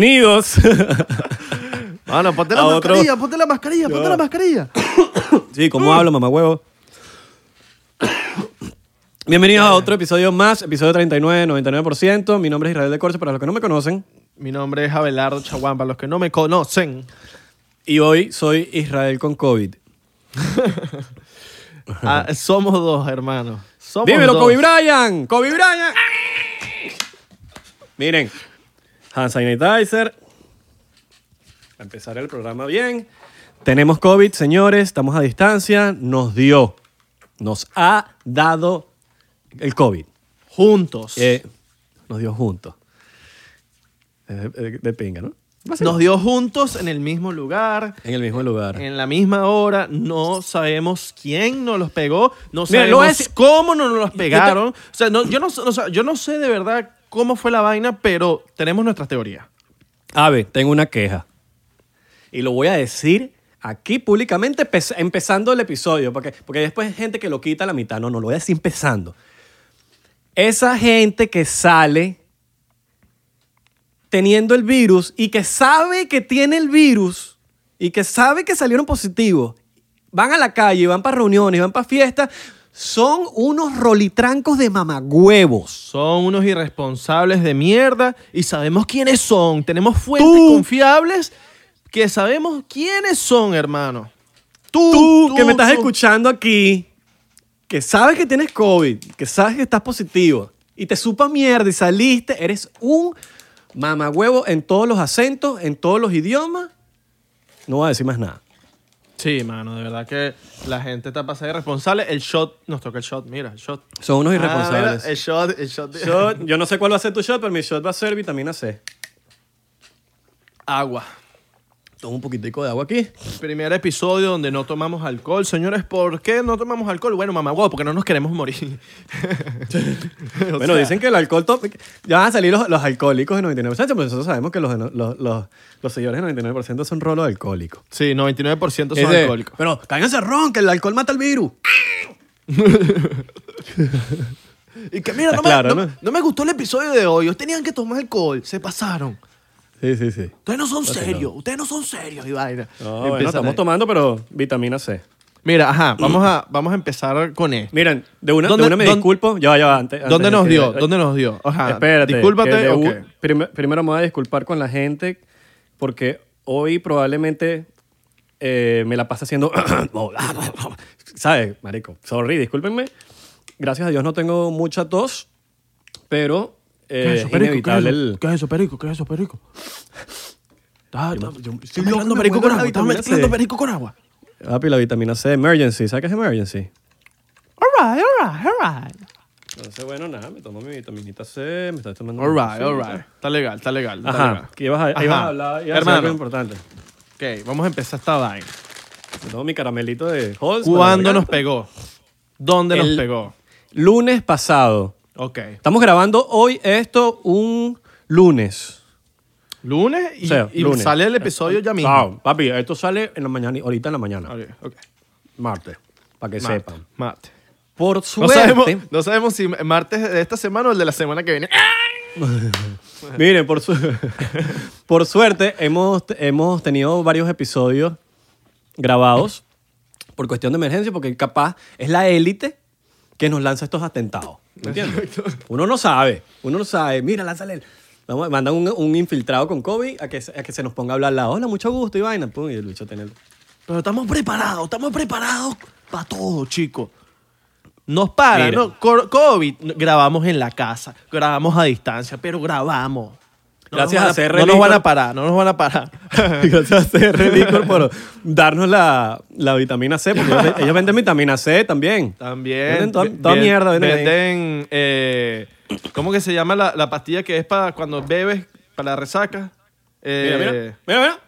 Bienvenidos. Mano, ponte la A otro- mascarilla, ponte la mascarilla, ponte la mascarilla. sí, ¿cómo hablo, mamá huevo? Bienvenidos a otro episodio más, episodio 39, 99%. Mi nombre es Israel de Corse, para los que no me conocen. Mi nombre es Abelardo Chaguán, para los que no me conocen. Y hoy soy Israel con COVID. Ah, somos dos, hermanos. Somos Dímelo, dos. Kobe Bryant. Kobe Bryant. Miren, hand sanitizer. A empezar el programa bien. Tenemos COVID, señores. Estamos a distancia. Nos dio. Nos ha dado el COVID. Juntos. Eh, nos dio juntos. De, de- de pinga, ¿no? Nos dio juntos en el mismo lugar, En el mismo lugar. en la misma hora. No sabemos quién nos los pegó. No Mira, sabemos decir- cómo nos los pegaron. O sea, no, yo, no, o sea, yo no sé de verdad cómo fue la vaina, pero tenemos nuestras teorías. A ver, tengo una queja. Y lo voy a decir aquí públicamente empezando el episodio, porque, porque después hay gente que lo quita a la mitad. No, no, lo voy a decir empezando. Esa gente que sale teniendo el virus y que sabe que tiene el virus y que sabe que salieron positivos, van a la calle, van para reuniones, van para fiestas, son unos rolitrancos de mamagüevos. Son unos irresponsables de mierda y sabemos quiénes son. Tenemos fuentes Tú. confiables que sabemos quiénes son, hermano. Tú, tú, que me estás tú. escuchando aquí, que sabes que tienes COVID, que sabes que estás positivo y te supa mierda y saliste, eres un mamagüevo en todos los acentos, en todos los idiomas. No voy a decir más nada. Sí, mano, de verdad que la gente está pasada irresponsable. El shot, nos toca el shot, mira, el shot. Son unos Ah, irresponsables. mira, el shot, el shot. de- Shot, yo no sé cuál va a ser tu shot, pero mi shot va a ser vitamina C. Agua. Toma un poquitico de agua aquí. Primer episodio donde no tomamos alcohol. Señores, ¿por qué no tomamos alcohol? Bueno, mamá, guau, porque no nos queremos morir. O bueno, sea, dicen que el alcohol... to- Ya van a salir los, los alcohólicos de 99%, pero nosotros sabemos que los, los, los, los señores de 99% son rolos alcohólicos. Sí, 99% son alcohólicos. Pero cáiganse ron, que el alcohol mata el virus. Y que mira, Está no me, claro, no- ¿no? no me gustó el episodio de hoy. Ellos tenían que tomar alcohol. Se pasaron. Sí, sí, sí. Ustedes no son serios. Ustedes no son serios y vaina. No, Empiezan bueno, estamos ahí. tomando, pero vitamina C. Mira, ajá, vamos a, vamos a empezar con esto. Miren, de una, de ¿Dónde- una me dónde- disculpo. Ya va, ya va. Antes, ¿Dónde antes nos dio? ¿Dónde nos dio? Ajá. Espérate. Discúlpate. de ok. prim- primero me voy a disculpar con la gente porque hoy probablemente eh, me la pasa haciendo... ¿Sabes, marico? Sorry, discúlpenme. Gracias a Dios no tengo mucha tos, pero ¿Qué es es eso, perico? ¿Qué es eso? el... ¿Qué es eso, perico? ¿Qué es eso, perico? Está, está, yo- estás estoy mezclando perico con agua. Estás vitamina mezclando perico con agua. Papi, la vitamina C, emergency. ¿Sabes qué es emergency? All right, all right, all right. Entonces, bueno, nada, me tomo mi vitaminita C, me estoy tomando... All mi right, all cosita. right. Está legal, está legal. Está Ajá, legal. que ibas a, Ajá. ibas a hablar, ibas a decir Hermano. algo importante. Ok, vamos a empezar esta vaina. Me tomo mi caramelito de Halls. ¿Cuándo nos garganta. pegó? ¿Dónde nos El- pegó? Lunes pasado. Ok. Estamos grabando hoy esto un lunes. Lunes y, O sea, y lunes. sale el episodio ya mismo. Chao, papi, esto sale en la mañana, ahorita en la mañana. Ok, ok. Martes, para que Mate, sepan. mate. Por No suerte, sabemos, no sabemos si martes de esta semana o el de la semana que viene. miren, por, su- por suerte hemos, hemos tenido varios episodios grabados por cuestión de emergencia, porque capaz es la élite que nos lanza estos atentados. ¿Me entiendes? Uno no sabe, uno no sabe. Mira, lánzale. el- Vamos, mandan un, un infiltrado con COVID a que, se- a que se nos ponga a hablar la hola, mucho gusto y vaina. Pum, y el bicho tiene Pero estamos preparados, estamos preparados para todo, chicos. Nos para, Mira. ¿no? Co- COVID, grabamos en la casa, grabamos a distancia, pero grabamos. No Gracias a van CR No nos van a parar, no nos van a parar. Gracias a CR Licor por darnos la, la vitamina C, porque ellos, ellos venden vitamina C también. También. Venden toda, mierda. Venden. Venden, eh, ¿cómo que se llama la, la pastilla que es para cuando bebes, para la resaca? Mira, mira, Eh, mira, mira.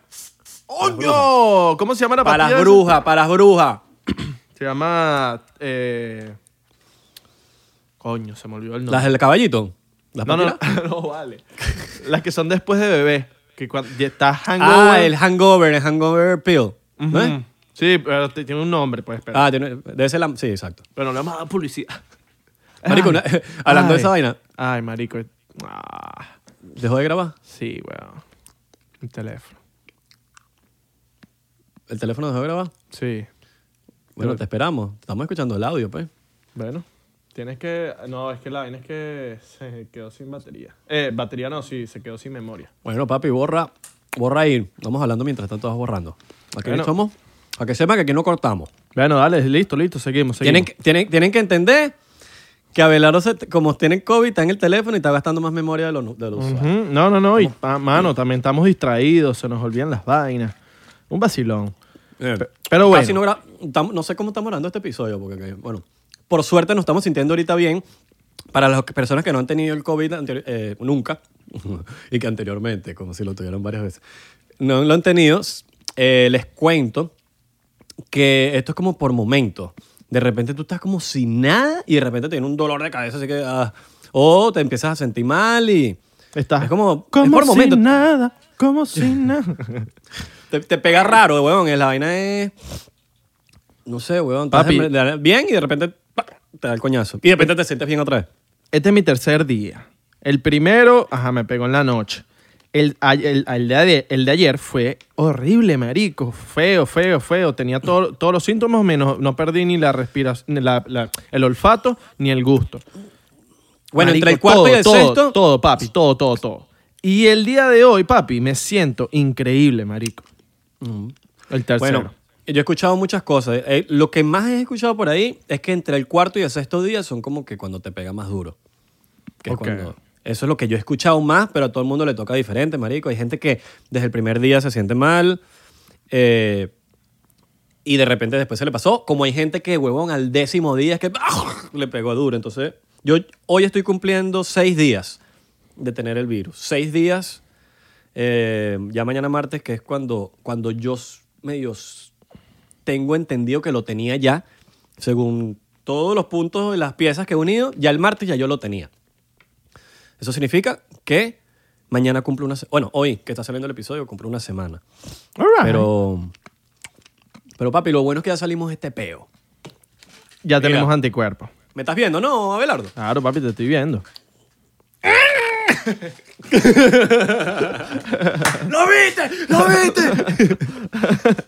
¡Coño! ¿Cómo se llama la Para pastilla? las esa? brujas, para las brujas. Se llama... eh, Coño, se me olvidó el nombre. Las del caballito. ¿Las No, no, no, vale. Las que son después de bebé. Que cuando está hangover. Ah, el hangover, el hangover pill. ¿No es? Ujú. Sí, pero tiene un nombre, pues, espera. Ah, tiene- debe ser la... Sí, exacto. Pero no le vamos a dar publicidad. Marico, una- hablando de esa vaina, Ay, marico. Ah, ¿dejó de grabar? sí, weón. El teléfono. ¿El teléfono dejó de grabar? Sí. Bueno, Pero- te esperamos. Estamos escuchando el audio, pues. Bueno. Tienes que... No, es que la vaina es que se quedó sin batería. Eh, batería no, sí, se quedó sin memoria. Bueno, papi, borra, borra ahí. Vamos hablando mientras tanto vas borrando. Aquí Bueno. somos. A que sepa que aquí no cortamos. Bueno, dale, listo, listo, seguimos, seguimos. Tienen que, tienen, tienen que entender que Abelardo, se- como tiene COVID, está en el teléfono y está gastando más memoria de lo, de lo usual. Ujú, No, no, no. Y, ah, mano, también estamos distraídos, se nos olvidan las vainas. Un vacilón. Eh, Pero bueno. Casi no, no sé cómo estamos grabando este episodio, porque, que, bueno, por suerte nos estamos sintiendo ahorita bien. Para las personas que no han tenido el COVID eh, nunca, y que anteriormente, como si lo tuvieron varias veces, no lo han tenido, eh, les cuento que esto es como por momentos. De repente tú estás como sin nada y de repente tienes un dolor de cabeza, así que... ah, o te empiezas a sentir mal y... Estás Es como- es como por sin momentos. nada, como sin nada. Te, te pega raro, weón. La vaina es. No sé, weón. estás Papi. bien y de repente. Te da el coñazo. Y de repente te sientes bien otra vez. Este es mi tercer día. El primero, ajá, me pegó en la noche. El, el, el de, ayer, el de ayer fue horrible, marico. Feo, feo, feo. Tenía todo- todos los síntomas, menos no perdí ni la respiración, la- la- el olfato ni el gusto. Bueno, Marico, entre el cuarto todo, y el todo, sexto. Todo, papi, todo, todo, todo. Y el día de hoy, papi, me siento increíble, marico. El tercero. Bueno, yo he escuchado muchas cosas. Eh, lo que más he escuchado por ahí es que entre el cuarto y el sexto día son como que cuando te pega más duro. Que es Ok. cuando- eso es lo que yo he escuchado más, pero a todo el mundo le toca diferente, marico. Hay gente que desde el primer día se siente mal eh, y de repente después se le pasó. Como hay gente que, huevón, al décimo día es que ¡ah! le pegó duro. Entonces, yo hoy estoy cumpliendo seis días de tener el virus. Seis días, eh, ya mañana martes, que es cuando, cuando yo medio tengo entendido que lo tenía ya, según todos los puntos y las piezas que he unido, ya el martes ya yo lo tenía. Eso significa que mañana cumple una semana. Bueno, hoy que está saliendo el episodio, cumple una semana. All right. Pero, pero papi, lo bueno es que ya salimos este peo. ya mira. tenemos anticuerpos. ¿Me estás viendo, no, Abelardo? Claro, papi, te estoy viendo. ¡Lo viste! ¡Lo viste!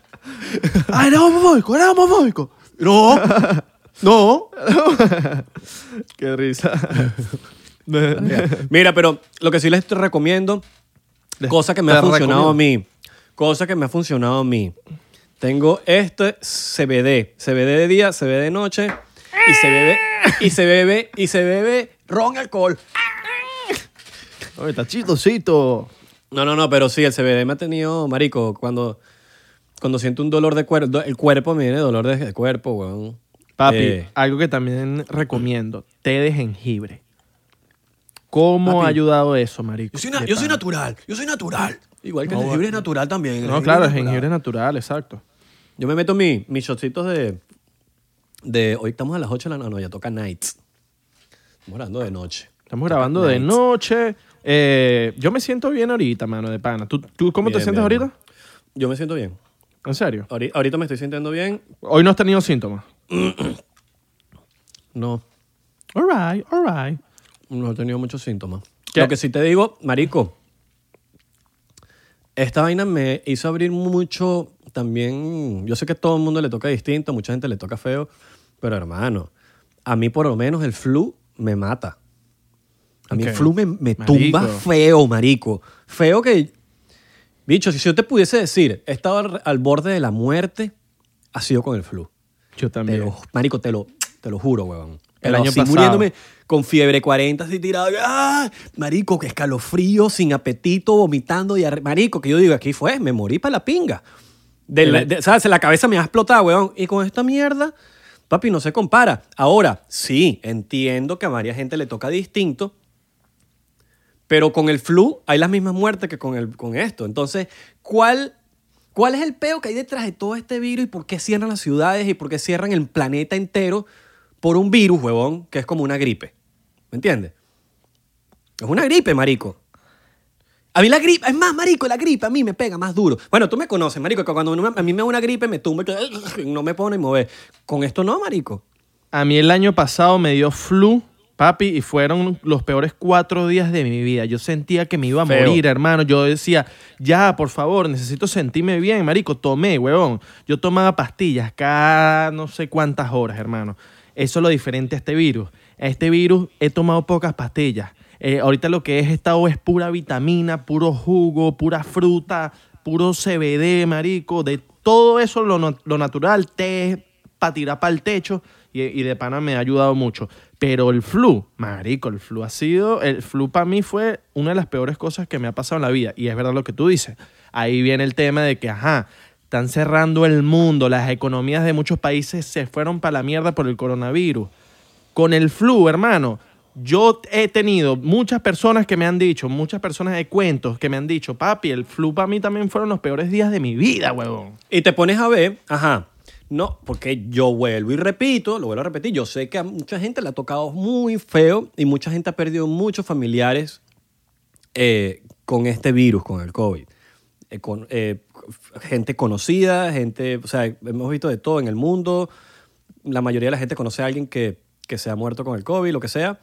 ¡Ay, era homofóbico! ¡Era homofóbico! ¡No! ¡No! ¡Qué risa! Mira, pero lo que sí les recomiendo, cosa que me ha funcionado recomiendo. a mí, cosa que me ha funcionado a mí. Tengo este CBD, CBD de día, CBD de noche y se bebe y se bebe y se bebe ron alcohol. Oye, está chistosito. No, no, no, pero sí, el CBD me ha tenido, marico, cuando, cuando siento un dolor de cuerpo, el cuerpo me viene dolor de, cuerpo, weón. Papi, Eh, algo que también recomiendo, té de jengibre. ¿Cómo Papi. ha ayudado eso, marico? yo soy, na- De yo soy pana. natural, yo soy natural. Igual que el No, jengibre es natural también. No, claro, el es jengibre es natural. exacto. Yo me meto mi- mis shotcitos de, de... Hoy estamos a las 8 de la noche, no, ya toca nights. Estamos hablando de noche. Estamos grabando de noche. Eh, yo me siento bien ahorita, mano, de pana. ¿Tú, tú cómo te sientes bien. ahorita? Yo me siento bien. ¿En serio? Ahori- Ahorita me estoy sintiendo bien. Hoy no has tenido síntomas. No, All right, all right. no he tenido muchos síntomas. ¿Qué? Lo que sí te digo, marico, esta vaina me hizo abrir mucho también... Yo sé que a todo el mundo le toca distinto, a mucha gente le toca feo, pero hermano, a mí por lo menos el flu me mata. A mí Ok. el flu me, me Marico. tumba feo, marico. Feo que... Bicho, si yo te pudiese decir, he estado al, al borde de la muerte, ha sido con el flu. Yo Te también. lo, marico, te lo, te lo juro, huevón. El Pero año así pasado. muriéndome con fiebre 40, así tirado. ¡Ah! Marico, que escalofrío, sin apetito, vomitando. Y marico, que yo digo, aquí fue, me morí para la pinga. De la- de- ¿Sabes? La cabeza me ha explotado, huevón. Y con esta mierda, papi, no se compara. Ahora, sí, entiendo que a varias gente le toca distinto. Pero con el flu hay las mismas muertes que con, el, con esto. Entonces, ¿cuál, ¿cuál es el peo que hay detrás de todo este virus y por qué cierran las ciudades y por qué cierran el planeta entero por un virus, huevón, que es como una gripe? ¿Me entiendes? Es una gripe, marico. A mí la gripe, es más, marico, la gripe a mí me pega más duro. Bueno, tú me conoces, marico, que cuando a mí me da una gripe me tumba y no me pone y mover. Con esto no, marico. A mí el año pasado me dio flu, Papi, y fueron los peores cuatro días de mi vida. Yo sentía que me iba a Feo. morir, hermano. Yo decía, ya, por favor, necesito sentirme bien, marico. Tomé, huevón. Yo tomaba pastillas cada no sé cuántas horas, hermano. Eso es lo diferente a este virus. A este virus he tomado pocas pastillas. Eh, ahorita lo que he estado es pura vitamina, puro jugo, pura fruta, puro CBD, marico. De todo eso, lo natural, té, para tirar para el techo. Y, y de pana me ha ayudado mucho. Pero el flu, marico, el flu ha sido, el flu para mí fue una de las peores cosas que me ha pasado en la vida. Y es verdad lo que tú dices. Ahí viene el tema de que, ajá, están cerrando el mundo, las economías de muchos países se fueron para la mierda por el coronavirus. Con el flu, hermano, yo he tenido muchas personas que me han dicho, muchas personas de cuentos que me han dicho, papi, el flu para mí también fueron los peores días de mi vida, huevón. Y te pones a ver, ajá, no, porque yo vuelvo y repito, lo vuelvo a repetir, yo sé que a mucha gente le ha tocado muy feo y mucha gente ha perdido muchos familiares eh, con este virus, con el COVID. Eh, con, eh, gente conocida, gente, o sea, hemos visto de todo en el mundo. La mayoría de la gente conoce a alguien que, que se ha muerto con el COVID, lo que sea.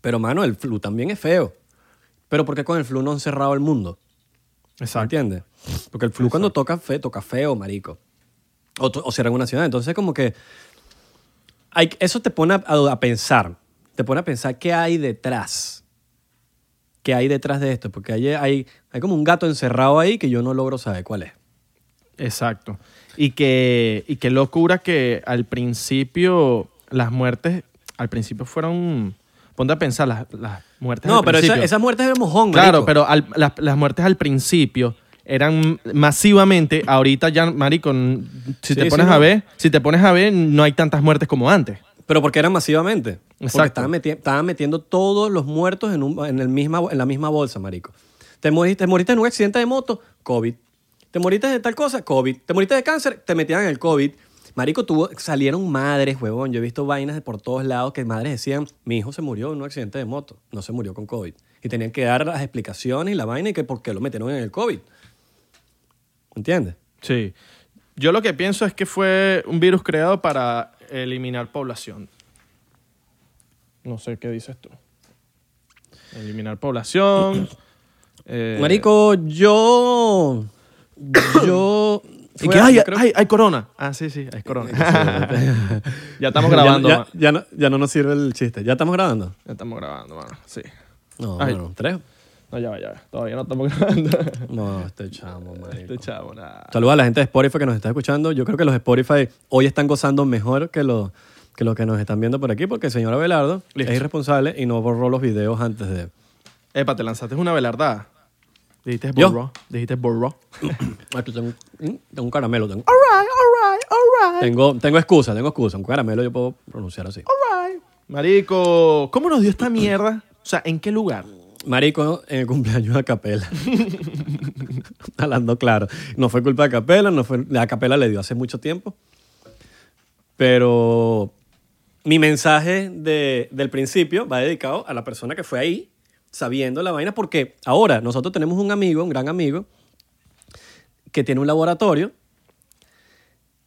Pero, mano, el flu también es feo. Pero ¿por qué con el flu no han cerrado el mundo? ¿Me entiendes? Porque el flu cuando toca feo, toca feo, marico. O, o cierran una ciudad. Entonces, como que. Hay, eso te pone a, a pensar. Te pone a pensar qué hay detrás. ¿Qué hay detrás de esto? Porque hay, hay, hay como un gato encerrado ahí que yo no logro saber cuál es. Exacto. Y que, y qué locura que al principio las muertes, al principio fueron, ponte a pensar, las, las muertes No, al pero esa, esas muertes de mojón, Claro, marico. pero al- las, las muertes al principio eran masivamente, ahorita ya, marico, si Sí, te pones sí, a no. ver, si te pones a ver, no hay tantas muertes como antes. Pero porque eran masivamente. Porque Exacto. estaban, meti- estaban metiendo todos los muertos en, un- en, el misma, en la misma bolsa, marico. Te moriste, te moriste en un accidente de moto, COVID. Te moriste de tal cosa, COVID. Te moriste de cáncer, te metían en el COVID. Marico, tuvo, salieron madres, huevón. Yo he visto vainas de por todos lados que madres decían, mi hijo se murió en un accidente de moto, no se murió con COVID. Y tenían que dar las explicaciones y la vaina y que por qué lo metieron en el COVID. ¿Entiendes? Sí. Yo lo que pienso es que fue un virus creado para eliminar población. No sé qué dices tú. Eliminar población. eh, Marico, yo... Yo... Y que, fue- ay, yo creo- ay, hay corona. Ah, sí, sí, hay corona. ya estamos grabando. Ya, ma- ya, ya no, ya no nos sirve el chiste. ¿Ya estamos grabando? Ya estamos grabando, mano. Sí. No, bueno, tres. No, ya va, ya va. Todavía no estamos grabando. No, este chamo, marico. este chavo, nada. Saludos a la gente de Spotify que nos está escuchando. Yo creo que los Spotify hoy están gozando mejor que los que, los que nos están viendo por aquí porque el señor Abelardo Listo. es irresponsable y no borró los videos antes de... Epa, te lanzaste una velardada. Dijiste borró. Dijiste borró. Aquí tengo, un- tengo un caramelo. Tengo, Alright, alright, alright. tengo, tengo excusa, tengo excusa. Un caramelo yo puedo pronunciar así. Alright. Marico, ¿cómo nos dio esta mierda? O sea, ¿en qué lugar? Marico, en el cumpleaños de Acapela. Hablando claro. No fue culpa de Acapela, no fue, la Acapela le dio hace mucho tiempo. Pero mi mensaje de- del principio va dedicado a la persona que fue ahí, sabiendo la vaina, porque ahora nosotros tenemos un amigo, un gran amigo, que tiene un laboratorio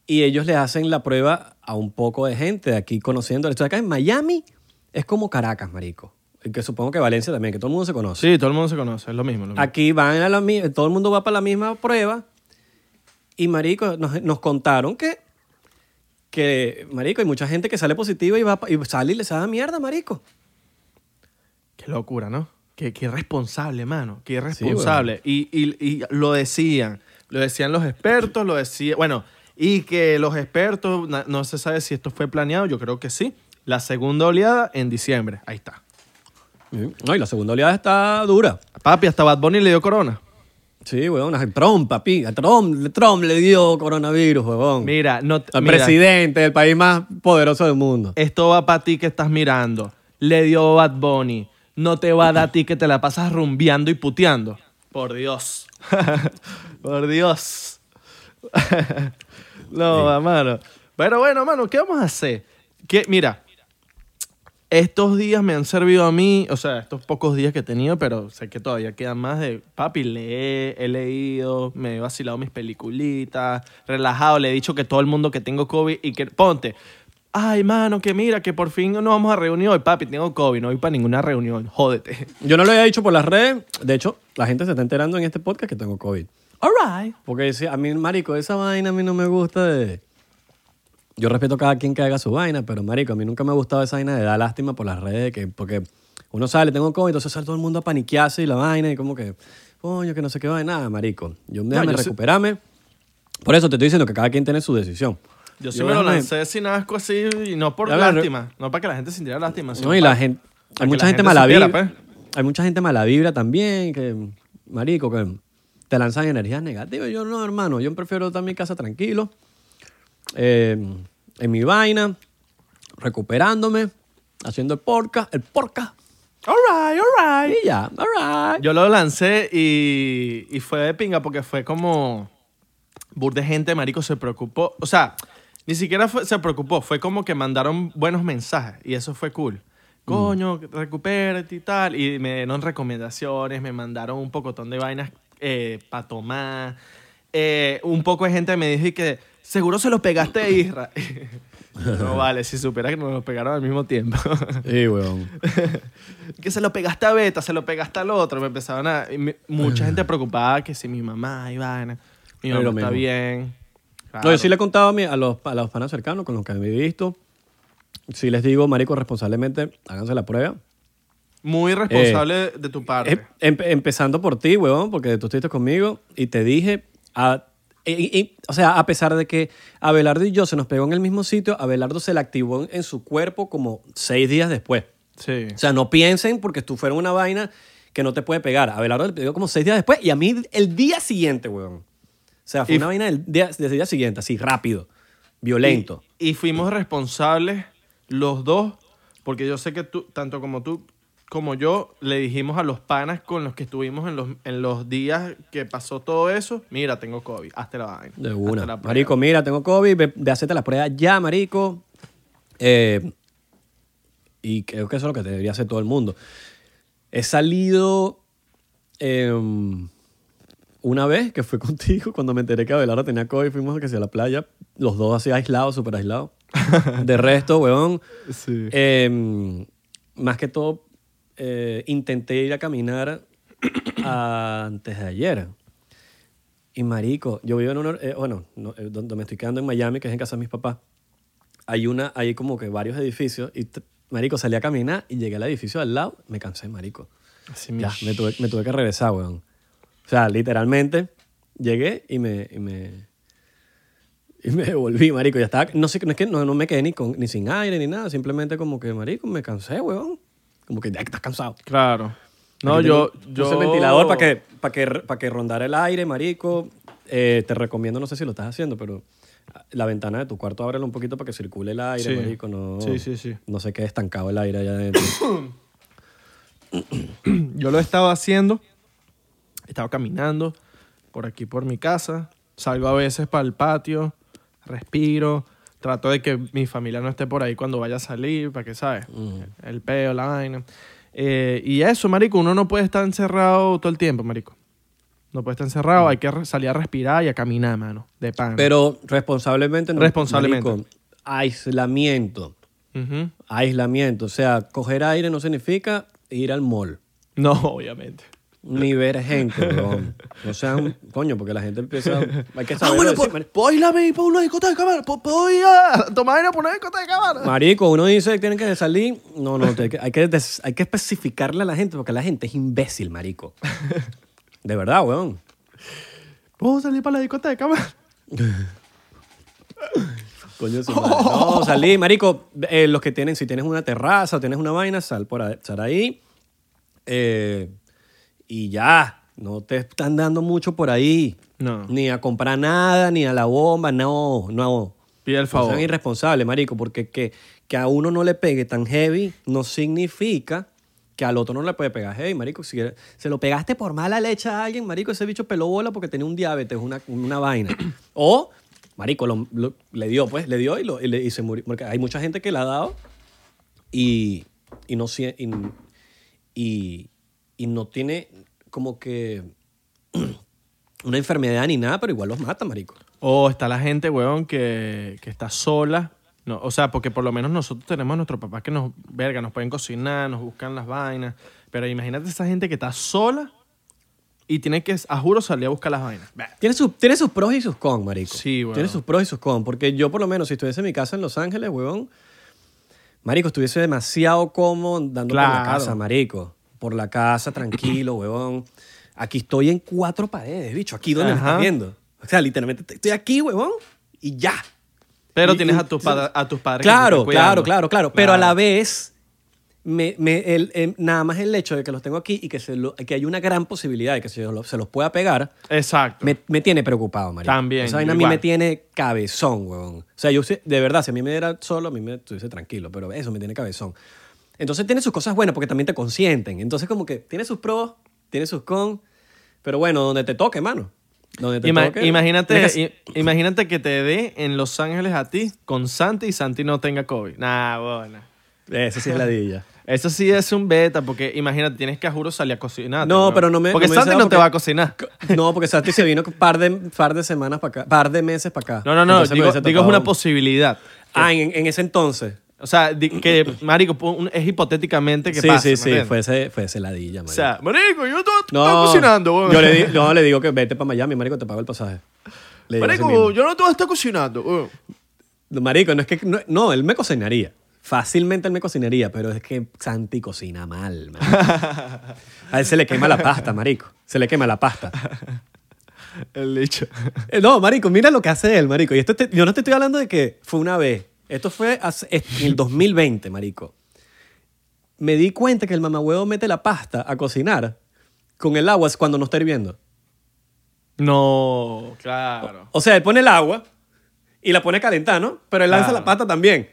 y ellos le hacen la prueba a un poco de gente de aquí conociendo. Esto acá en Miami es como Caracas, marico. Y que supongo que Valencia también, que todo el mundo se conoce. Sí, todo el mundo se conoce, es lo mismo. lo mismo. Aquí van a la mi- todo el mundo va para la misma prueba y marico nos, nos contaron que que marico hay mucha gente que sale positiva y va y sale y les da mierda, marico. Qué locura, ¿no? Qué, qué irresponsable, mano. Qué Sí, irresponsable. y, y- y lo decían. Lo decían los expertos, lo decían. Bueno, y que los expertos, no se sabe si esto fue planeado, yo creo que sí. La segunda oleada en diciembre. Ahí está. No, y la segunda oleada está dura. Papi, hasta Bad Bunny le dio corona. Sí, weón, a Trump, papi, a Trump, Trump le dio coronavirus, weón. Mira, no, Al mira, presidente del país más poderoso del mundo. esto va para ti que estás mirando. Le dio Bad Bunny. No te va a dar a ti que te la pasas rumbeando y puteando. Por Dios. Por Dios. no, mano. Pero bueno, mano, ¿qué vamos a hacer? Que, mira, estos días me han servido a mí, o sea, estos pocos días que he tenido, pero sé que todavía quedan más de, papi, lee, he leído, me he vacilado mis peliculitas, relajado, le he dicho que todo el mundo que tengo COVID y que, ponte, Ay, mano, que mira, que por fin no vamos a reunir hoy. Papi, tengo COVID, no voy para ninguna reunión. Jódete. Yo no lo había dicho por las redes. De hecho, la gente se está enterando en este podcast que tengo COVID. All right. Porque a mí, marico, esa vaina a mí no me gusta de... Yo respeto a cada quien que haga su vaina, pero marico, a mí nunca me ha gustado esa vaina de dar lástima por las redes, que, porque uno sale, tengo COVID, entonces sale todo el mundo a paniquearse y la vaina y como que, coño, que no sé qué vaina, nada, marico. Yo déjame yo sí- recuperarme. Por eso te estoy diciendo que cada quien tiene su decisión. Yo sí me lo lancé sin asco así y no por Ya, lástima. No para que la gente sintiera lástima. No, y la gente, hay mucha gente mala vibra. pues. Hay mucha gente mala vibra también, que, marico, que te lanzan energías negativas. Yo no, hermano, yo prefiero estar en mi casa tranquilo, eh, en mi vaina, recuperándome, haciendo el podcast, el podcast, All right, all right. y ya, all right. Yo lo lancé y, y fue de pinga porque fue como... Bur de gente, marico, se preocupó. O sea, ni siquiera fue- se preocupó. Fue como que mandaron buenos mensajes y eso fue cool. Coño, recupérate y tal. Y me dieron recomendaciones, me mandaron un pocotón de vainas para tomar. Eh, un poco de gente me dijo y que seguro se lo pegaste a Isra. no vale, si supiera que nos lo pegaron al mismo tiempo. Sí, weón. que se lo pegaste a Beta, se lo pegaste al otro. Me empezaban a... y me- mucha gente preocupada que si mi mamá, Ivana, mi mamá está mismo. bien. No, yo sí le he contado a, mi- a los, a los panas cercanos con los que me he visto. Sí les digo, marico, responsablemente, háganse la prueba. Muy responsable de tu parte. Em- em- empezando por ti, huevón, porque tú estuviste conmigo y te dije, a- y- y- o sea, a pesar de que Abelardo y yo se nos pegó en el mismo sitio, Abelardo se le activó en, en su cuerpo como seis días después. sí. O sea, no piensen porque tú fueras una vaina que no te puede pegar. Abelardo le pegó como seis días después y a mí el día siguiente, huevón. O sea, fue Y- una vaina del día, del día siguiente, así, rápido, violento. Y, y fuimos responsables los dos, porque yo sé que tú, tanto como tú como yo, le dijimos a los panas con los que estuvimos en los, en los días que pasó todo eso, mira, tengo COVID, hazte la vaina. De una. la prueba". Marico, mira, tengo COVID, ve, ve hacerte la prueba ya, marico. Eh, y creo que eso es lo que debería hacer todo el mundo. He salido em, una vez que fue contigo, cuando me enteré que Abelardo tenía COVID, fuimos que sea a la playa, los dos así aislados, súper aislados. De resto, weón, Sí. em, más que todo, eh, intenté ir a caminar antes de ayer. Y marico, yo vivo en un... eh, bueno, no, eh, donde me estoy quedando en Miami, que es en casa de mis papás. Hay una, hay como que varios edificios. Y, marico, salí a caminar y llegué al edificio al lado. Me cansé, marico. Así Ya, me tuve, me tuve que regresar, weón. O sea, literalmente, llegué y me... Y me y me devolví, marico. Ya estaba... No, sé, no es que no, no me quedé ni, con, ni sin aire ni nada. Simplemente como que, marico, me cansé, weón. Como que ya que estás cansado. Claro. No, Aquí yo, tengo- yo... puse ventilador para que, para que, para que rondara el aire, marico. Eh, te recomiendo, no sé si lo estás haciendo, pero la ventana de tu cuarto ábrela un poquito para que circule el aire, Sí. marico. No, Sí, sí, sí. No se quede estancado el aire allá adentro. Yo lo he estado haciendo. He estado caminando por aquí, por mi casa. Salgo a veces para el patio, respiro. Trato de que mi familia no esté por ahí cuando vaya a salir, para que, ¿sabes? El peo, la vaina. Eh, y eso, marico, uno no puede estar encerrado todo el tiempo, marico. No puede estar encerrado, hay que salir a respirar y a caminar, mano, de pan. pero responsablemente. no, Responsablemente. marico, aislamiento. Ujú. Aislamiento. O sea, coger aire no significa ir al mall. No, obviamente. Ni ver gente, weón. No sean, coño, porque la gente empieza. Hay que Ah, bueno, decir, ¿puedo, ¿puedo ir a ver por una discoteca, mano? ¿Puedo- ¿Puedo ir a tomar aire por una discoteca, mano? Marico, uno dice que tienen que salir. No, no, hay que, hay, que des- hay que especificarle a la gente porque la gente es imbécil, marico. De verdad, weón. ¿Puedo salir para la discoteca, mano? Coño, su madre. No, salí, marico. eh, los que tienen, si tienes una terraza o tienes una vaina, sal por ahí. Sal ahí eh, y ya. No te están dando mucho por ahí. No. Ni a comprar nada, ni a la bomba, no, no. Pide el No favor. sean irresponsables, marico, porque que, que a uno no le pegue tan heavy no significa que al otro no le puede pegar heavy, marico. Si se lo pegaste por mala leche a alguien, marico, ese bicho peló bola porque tenía un diabetes, una, una vaina. O, marico, lo- lo- le dio, pues, le dio y, lo- y le- y se murió. Porque hay mucha gente que le ha dado y, y no y, y, y no tiene como que una enfermedad ni nada, pero igual los mata, marico. O está la gente, weón, que, que está sola, No, o sea, porque por lo menos nosotros tenemos a nuestros papás que nos, verga, nos pueden cocinar, nos buscan las vainas. Pero imagínate esa gente que está sola y tiene que, a juro, salir a buscar las vainas. Tiene, su- tiene sus pros y sus cons, marico. Sí, weón. Tiene sus pros y sus cons. Porque yo, por lo menos, si estuviese en mi casa en Los Ángeles, huevón, marico, estuviese demasiado cómodo dando por la Claro. casa, marico. Por la casa, tranquilo, huevón. Aquí estoy en cuatro paredes, bicho. Aquí donde me Ajá. estás viendo. O sea, literalmente estoy aquí, huevón, y ya. Pero Y- tienes y- a tus, a tus padres. Claro, claro, claro, claro. Pero a la vez, me, me- el- em, nada más el hecho de que los tengo aquí y que, se lo- que hay una gran posibilidad de que se, lo- se los pueda pegar, Exacto. me, me tiene preocupado, María. También, Esa vaina a mí me tiene cabezón, huevón. O sea, yo de verdad, si a mí me diera solo, a mí me estuviese tranquilo, pero eso me tiene cabezón. Entonces tiene sus cosas buenas porque también te consienten. Entonces como que tiene sus pros, tiene sus cons, pero bueno, donde te toque, mano. Donde te Ima- toque. imagínate, que- imagínate que te dé en Los Ángeles a ti con Santi y Santi no tenga COVID. Nah, bueno. Eso sí es ladilla. Eso sí es un beta, porque imagínate, tienes que a juro salir a cocinar. No, pero no me- Porque no me Santi no te va a cocinar. No, porque Santi se vino un par de, par de semanas para acá, par de meses para acá. No, no, no. Entonces Digo, digo es una posibilidad. Ah, en, en ese entonces. O sea, di- que, marico, pu- un- es hipotéticamente que sí, pase, sí, ¿me sí, entiendes? fue ese, fue ese ladilla, O marico. sea, marico, yo no, estoy cocinando, weón. Yo le, di- no, le digo que vete para Miami, marico, te pago el pasaje. Le digo así Marico, mismo. yo no te voy a estar cocinando, weón. Marico, no es que... No, no, él me cocinaría. Fácilmente él me cocinaría, pero es que Santi cocina mal, marico. A él se le quema la pasta, marico. Se le quema la pasta. El dicho. Eh, No, marico, mira lo que hace él, marico. Y esto te- yo no te estoy hablando de que fue una vez. Esto fue hace- en el 2020, marico. Me di cuenta que el mamahuevo mete la pasta a cocinar con el agua cuando no está hirviendo. No, claro. O sea, él pone el agua y la pone a calentar, ¿no? Pero él lanza Claro. la pasta también.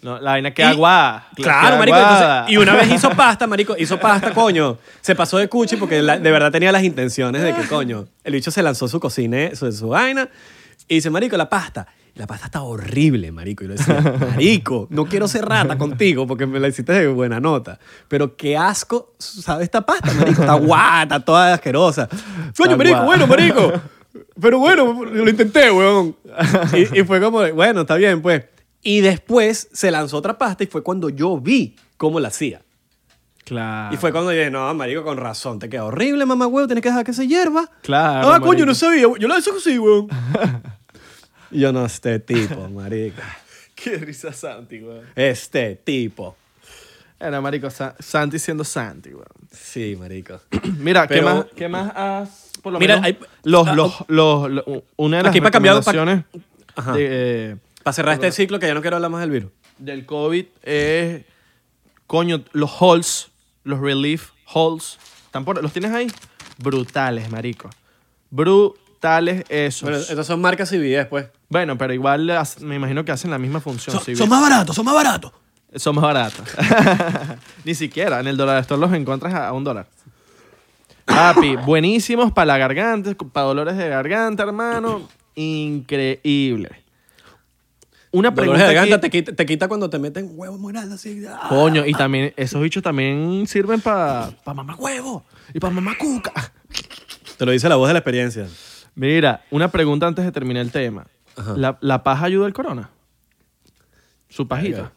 No, la vaina queda aguada. Claro, Queda marico. entonces- y una vez hizo pasta, marico. Hizo pasta, coño. Se pasó de cuchi porque la- de verdad tenía las intenciones de que, coño, el bicho se lanzó su cocina, su, su vaina. Y dice, marico, la pasta. La pasta está horrible, marico. Y yo decía, marico, no quiero ser rata contigo porque me la hiciste de buena nota. Pero qué asco sabe esta pasta, marico. Está guata, toda asquerosa. Coño, marico, bueno, marico. Pero bueno, lo intenté, weón. Y, y fue como, bueno, está bien, pues. Y después se lanzó otra pasta y fue cuando yo vi cómo la hacía. Claro. Y fue cuando dije, no, marico, con razón, te queda horrible, mamá, huevo, tienes que dejar que se hierva. Claro, Ah, coño, marico. no sabía. Yo la hice así, weón. Yo no, este tipo, marico. Qué risa Santi, weón. Este tipo. Era, marico, Sa- Santi siendo Santi, weón. Sí, marico. Mira, ¿qué, más, ¿qué más has...? Por lo Mira, menos, hay- los, ah, los, los, los- una de las pa' pa- recomendaciones de, eh, Para cerrar este ciclo, que ya no quiero hablar más del virus. del COVID es, coño, los halls, los relief halls, ¿están por- ¿los tienes ahí? Brutales, marico. Brutales esos. Bueno, Bueno, estas son marcas CBS, pues. pero igual me imagino que hacen la misma función. Son, son más baratos, son más baratos. Son más baratos. Ni siquiera. En el dólar store los encuentras a, a un dólar. Papi, buenísimos para la garganta, para dolores de garganta, hermano. Increíble. Una Dolores pregunta de garganta te quita, te quita cuando te meten huevos muy grandes así. ¡ah! Coño, y también, esos bichos también sirven para pa mamá huevo y para mamá cuca. Te lo dice la voz de la experiencia. Mira, una pregunta antes de terminar el tema. Ajá. ¿La, la paja ayuda al corona? Su pajita.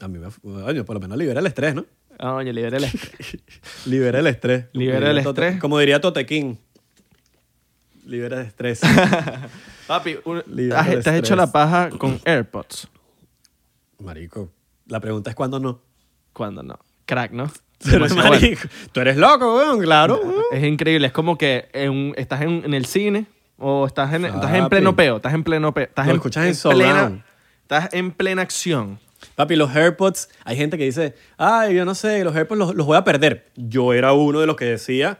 A mí me... Coño, por lo menos libera el estrés, ¿no? Ah, Oye, libera el estrés. Libera el estrés. Libera el Tote- estrés. Como diría Totequín. Libera el estrés. Papi, un- Libera has- el te has hecho la paja con AirPods. Marico, la pregunta es cuándo no. ¿Cuándo no? Crack, ¿no? Pero, marico, tú eres loco, weón, claro. bueno. Es increíble. Es como que en estás en, en el cine o estás en, estás en pleno peo. Estás en pleno peo. Estás Lo en, escuchas en surround. plena, Estás en plena acción. Papi, los AirPods, hay gente que dice, ay, yo no sé, los AirPods los, los voy a perder. Yo era uno de los que decía,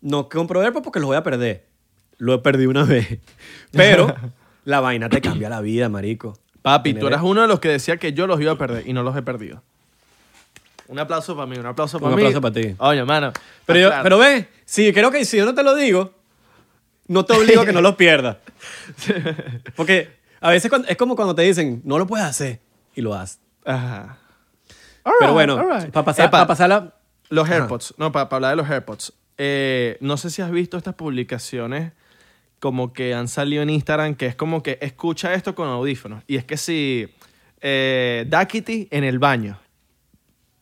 no compro AirPods porque los voy a perder. Lo he perdido una vez. Pero la vaina te cambia la vida, marico. Papi, tú eras uno de los que decía que yo los iba a perder y no los he perdido. Un aplauso para mí, un aplauso para Un mí. aplauso para ti. Oye, mano. Pero, yo, pero ve, sí, creo que si yo no te lo digo, no te obligo a que no los pierdas. Porque a veces cuando- es como cuando te dicen, no lo puedes hacer, y lo haces. Ajá. Pero bueno, para pasar, Epa, pa pasarla... Los. AirPods. No, para hablar de los AirPods. Eh, no sé si has visto estas publicaciones como que han salido en Instagram que es como que escucha esto con audífonos. Y es que si eh, Duckity en el baño.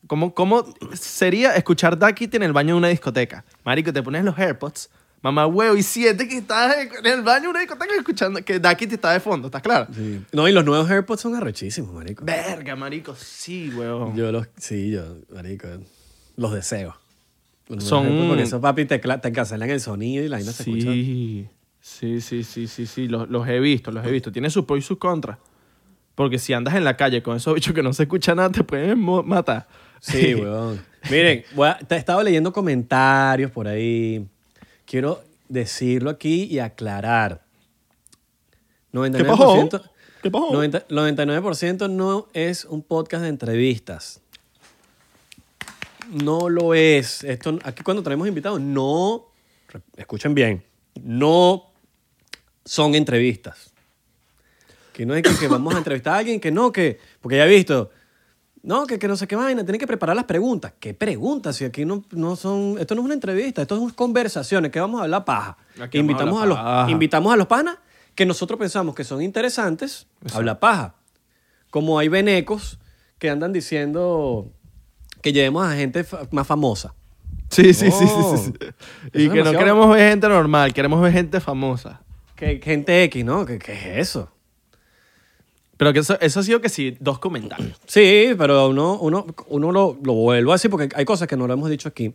¿Cómo, ¿Cómo sería escuchar Duckity en el baño de una discoteca? Marico, te pones los AirPods, mamá huevo, y sientes que estás en el baño de una discoteca escuchando que Duckity está de fondo, ¿estás claro? Sí. No, y los nuevos AirPods son arrechísimos, marico. Verga, marico, sí, huevón. Yo los, sí, yo, marico, los deseo. Los Son- Porque esos papi te, te cancelan el sonido y la vaina se escucha. Sí, sí, sí, sí, sí, sí, los, los he visto, los he visto. Tiene sus pros y sus contras. Porque si andas en la calle con esos bichos que no se escucha nada, te pueden matar. Sí, weón. Miren, a- te he estado leyendo comentarios por ahí. Quiero decirlo aquí y aclarar. 99%, pasó? ¿Qué pasó? 90 99% no es un podcast de entrevistas. No lo es. Esto, aquí cuando traemos invitados, no, escuchen bien, no son entrevistas. Que no es que, que vamos a entrevistar a alguien que no, que, porque ya he visto, no, que, que no sé qué vaina, tienen que preparar las preguntas. ¿Qué preguntas? Si aquí no, no son, esto no es una entrevista, esto es conversaciones, que vamos a hablar paja. Aquí a invitamos, a los, paja. invitamos a los panas que nosotros pensamos que son interesantes, habla paja. Como hay venecos que andan diciendo que llevemos a gente fa- más famosa. Sí, sí, sí, Oh. sí, sí. Eso Y que no queremos ver gente normal, queremos ver gente famosa. Que gente X, ¿no? ¿Qué, qué es eso? Pero que eso, eso ha sido que sí, dos comentarios. Sí, pero uno, uno, uno lo, lo vuelvo a decir porque hay cosas que no lo hemos dicho aquí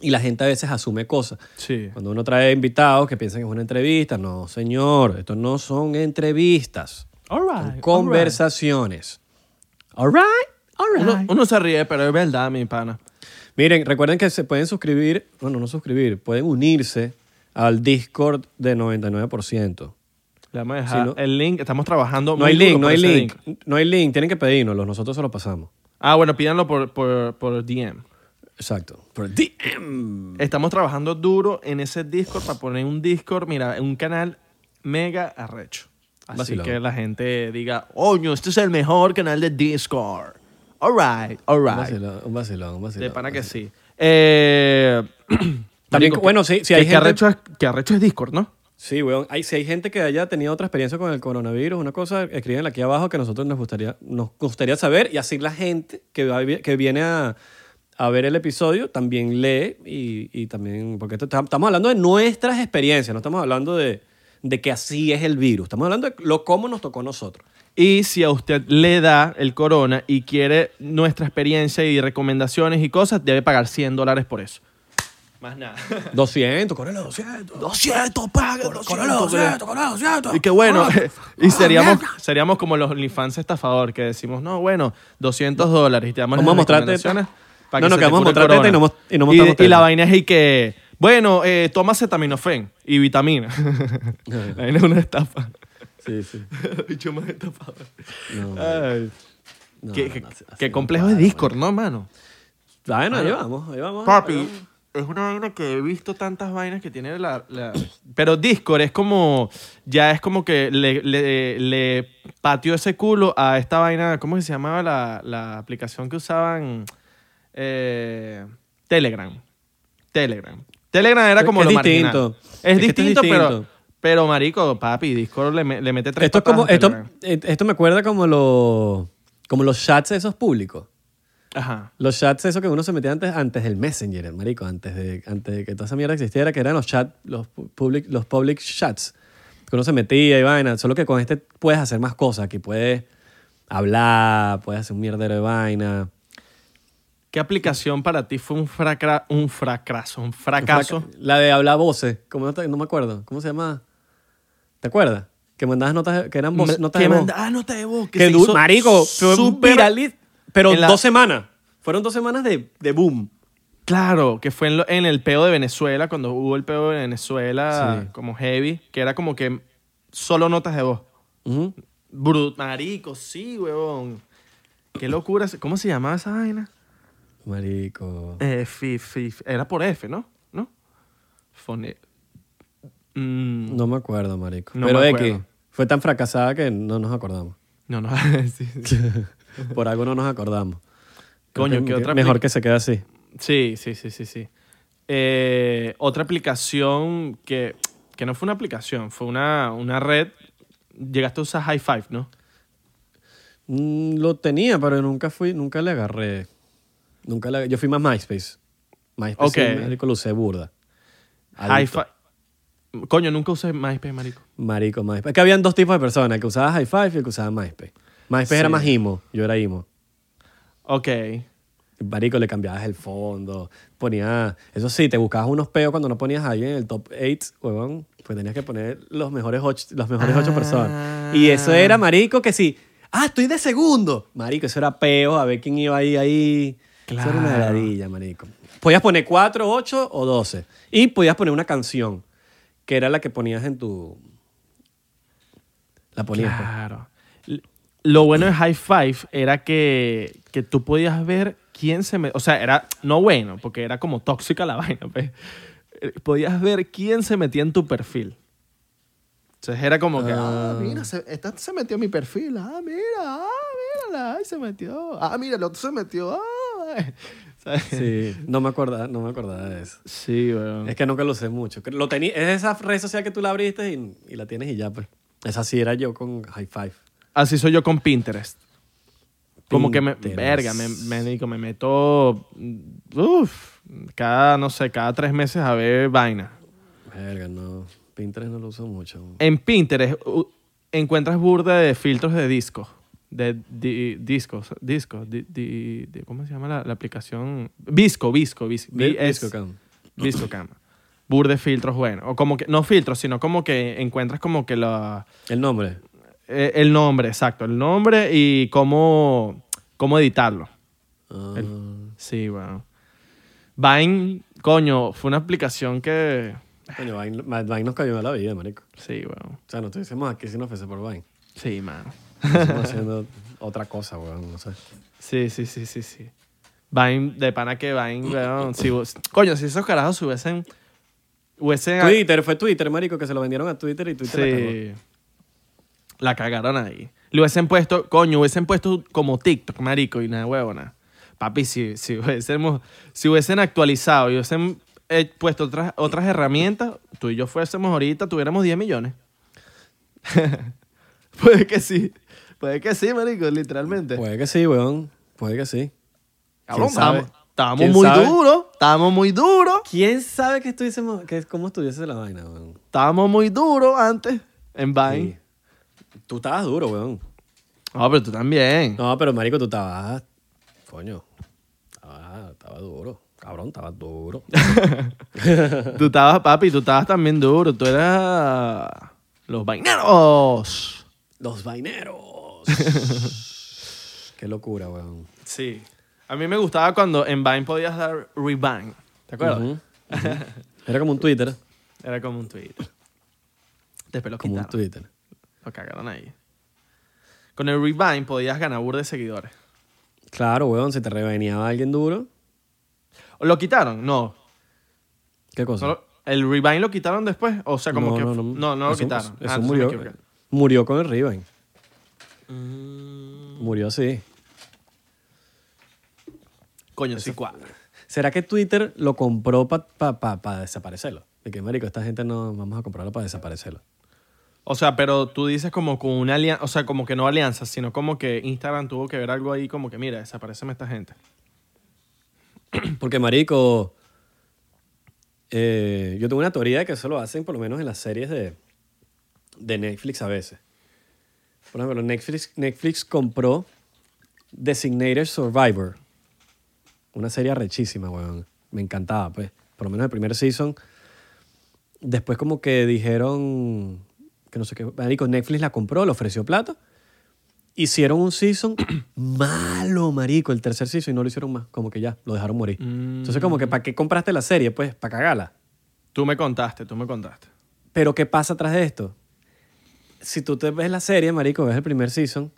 y la gente a veces asume cosas. Sí. Cuando uno trae invitados que piensan que es una entrevista, no, señor, estos no son entrevistas, All son right. conversaciones. All right, all right. Uno, uno se ríe, pero es verdad, mi pana. Miren, recuerden que se pueden suscribir, bueno, no suscribir, pueden unirse al Discord de 99%. Le vamos a dejar Sí, ¿no? el link. Estamos trabajando No muy hay duro link, no por hay ese link, no hay link, tienen que pedírnoslo, nosotros se lo pasamos. Ah, bueno, pídanlo por, por, por DM. Exacto. Por DM. Estamos trabajando duro en ese Discord para poner un Discord, mira, un canal mega arrecho. Así Vacilón. que la gente diga, oño, este es el mejor canal de Discord. All right, all Un right. vacilón, un vacilón, un vacilón. De pana que sí. Eh, También, bueno, sí, si hay que gente- arrecho es, que arrecho es Discord, ¿no? Sí, weón. Si hay gente que haya tenido otra experiencia con el coronavirus, una cosa, escriben aquí abajo que nosotros nos gustaría, nos gustaría saber y así la gente que, va- que viene a, ver el episodio también lee y, y también, porque estamos hablando de nuestras experiencias, no estamos hablando de, de que así es el virus, estamos hablando de lo cómo nos tocó a nosotros. Y si a usted le da el corona y quiere nuestra experiencia y recomendaciones y cosas, debe pagar 100 dólares por eso. Más nada. 200, corre los 200. 200, paga, Corre los 200, corre los 200. Y que bueno, y seríamos, seríamos como los OnlyFans estafador que decimos, no, bueno, 200 dólares y te damos Vamos a las recomendaciones para No, no, que vamos a mostrar teta y no mos- y no y, mostramos y la vaina es y que, bueno, eh, toma acetaminofén y vitamina. la vaina es una estafa. Sí, sí. Bicho más estafador. No, Ay. no, qué no, qué- no, así- así qué no complejo es Discord, ¿no, mano? Bueno, ahí vamos, ahí vamos. ahí Papi, vamos. Es una vaina que he visto tantas vainas que tiene la... la- Pero Discord es como... Ya es como que le, le, le pateó ese culo a esta vaina... ¿Cómo se llamaba la, la aplicación que usaban? Eh, Telegram. Telegram. Telegram era como lo es marginal. distinto. Es, Es que esto es distinto, pero... distinto. Pero, marico, papi, Discord le, le mete tres Esto es como, esto, eh, esto me acuerda como, lo, como los chats esos públicos. Ajá. Los chats esos que uno se metía antes, antes del Messenger, marico, antes de, antes de que toda esa mierda existiera, que eran los chats, los pu- public, los public chats, que uno se metía y vaina. Solo que con este puedes hacer más cosas, aquí puedes hablar, puedes hacer un mierdero de vaina. ¿Qué aplicación para ti fue un, fracra un fracaso? Un fracaso. La de hablar voces, ¿cómo no, te- no me acuerdo. ¿Cómo se llama? ¿Te acuerdas? Que mandabas notas, que eran voces, notas que de voz. manda- ah, nota de voz. Que Que se du- hizo marico, viral, pero la- dos semanas. Fueron dos semanas de, de boom. Claro, que fue en, lo- en el peo de Venezuela, cuando hubo el peo de Venezuela Sí. como heavy, que era como que solo notas de voz. Brut, marico, sí, huevón. Qué locura. ¿Cómo se llamaba esa vaina? Marico. Eh, fi- fi- era por F, ¿no? ¿No? Fone... Mm, No me acuerdo, marico. No Pero X, fue tan fracasada que no nos acordamos. no, no. sí, sí. Por algo no nos acordamos. Coño, ¿qué otra Mejor que se quede así. Sí, sí, sí, sí, sí. Eh, otra aplicación que que no fue una aplicación, fue una, una red. Llegaste a usar High Five, ¿no? Mm, lo tenía, pero nunca fui, nunca le agarré. Nunca le, yo fui más MySpace. MySpace Ok. sí, marico, lo usé burda. High. Five. Coño, nunca usé MySpace, marico. Marico, MySpace. Es que habían dos tipos de personas, el que usaba High Five y el que usaba MySpace. MySpace era Sí. más imo, yo era imo. Ok. Marico, le cambiabas el fondo, ponía... Eso sí, te buscabas unos peos cuando no ponías a alguien en el top 8, huevón. Pues tenías que poner los mejores ocho, las mejores ocho Ah. personas. Y eso era, marico, que sí. Ah, estoy de segundo. Marico, eso era peo, a ver quién iba ahí, ahí. Eso era una Claro. heladilla, marico. Podías poner 4, 8 o 12. Y podías poner una canción, que era la que ponías en tu... La ponías. pues. Claro. Lo bueno de High Five era que, que tú podías ver quién se me... O sea, era no bueno, porque era como tóxica la vaina. pues. Eh, Podías ver quién se metía en tu perfil. Entonces era como que, ah, Ah. mira, se, esta se metió en mi perfil. Ah, mira, ah, mírala, ay, se metió. Ah, mira, el otro se metió. Ah. ¿Sabes? Sí, no me acordaba, no me acordaba de eso. Sí, weón. Es que nunca lo usé mucho. Lo tenía, es esa red social que tú la abriste y, y la tienes y ya, pues. Esa sí era yo con High Five. Así soy yo con Pinterest. Como que me, verga, me, me, digo, me meto, uff, cada, no sé, cada tres meses a ver vaina. Verga, no. Pinterest no lo uso mucho. En Pinterest encuentras burda de filtros de disco. De, di- discos, discos, di- di- di- ¿cómo se llama la, la aplicación? Visco, Visco, Vis- Vi- VS, Viscocam. Viscocam. Burda de filtros, bueno. O como que, no filtros, sino como que encuentras como que la, El nombre. Eh, el nombre, exacto, el nombre y cómo, cómo editarlo. Ah, Sí, bueno. Vine, coño, fue una aplicación que... Coño, Vine, Vine nos cayó a la vida, marico. Sí, bueno. O sea, no estuviésemos aquí si no fuese por Vine. Sí, mano. Estamos haciendo otra cosa, weón, no sé. Sí, sí, sí, sí, sí. Vine, de pana que Vine, weón. Si vos- coño, si esos carajos hubiesen... hubiesen Twitter, fue Twitter, marico, que se lo vendieron a Twitter y Twitter la cagó. La cagaron ahí. Le hubiesen puesto, coño, hubiesen puesto como TikTok, marico, y nada, huevona. Papi, si, si, hubiésemos, si hubiesen actualizado y hubiesen eh, puesto otras, otras herramientas, tú y yo fuésemos ahorita, tuviéramos 10 millones. puede que sí. Puede que sí, marico, literalmente. Puede que sí, weón. Puede que sí. Cabrón, ¿quién sabe? estábamos, estábamos ¿Quién muy duros. Estábamos muy duros. ¿Quién sabe que estuviésemos, que, cómo estuviese la vaina, weón? Estábamos muy duros antes en Vine. Sí. Tú estabas duro, weón. No, pero tú también. No, pero marico, tú estabas... Coño. Estaba, estaba duro. Cabrón, estaba duro. Tú estabas, papi, tú estabas también duro. Tú eras los vaineros. Los vaineros. Qué locura, weón. Sí. A mí me gustaba cuando en Vine podías dar rebind. ¿Te acuerdas? Ujú, ujú. Era como un Twitter. Era como un tweet. Después lo Como un. Twitter. Lo cagaron ahí. Con el rebind podías ganar burda de seguidores. Claro, weón, si te reveneaba alguien duro. ¿O ¿Lo quitaron? No. ¿Qué cosa? Solo- ¿El rebind lo quitaron después? O sea, como no, que... no, no. lo Eso- quitaron. Eso Ah, entonces me murió. equivoqué. Murió con el Rewind. Mm, Murió así. Coño, sí cuadra. ¿Será que Twitter lo compró para pa, pa, pa desaparecerlo? De que, marico, esta gente no vamos a comprarlo para desaparecerlo. O sea, pero tú dices como con una alianza, o sea, como que no alianza, sino como que Instagram tuvo que ver algo ahí como que, mira, desapareceme esta gente. Porque, marico, eh, yo tengo una teoría de que eso lo hacen por lo menos en las series de, de Netflix a veces. Por ejemplo, Netflix, Netflix compró Designated Survivor. Una serie arrechísima, weón. Me encantaba, pues. Por lo menos el primer season. Después como que dijeron que no sé qué. Marico, Netflix la compró, le ofreció plata. Hicieron un season malo, marico, el tercer season y no lo hicieron más. Como que ya, lo dejaron morir. Entonces como que, ¿para qué compraste la serie? Pues, para cagarla. Tú me contaste, tú me contaste. Pero ¿qué pasa atrás de esto? Si tú te ves la serie, marico, ves el primer season,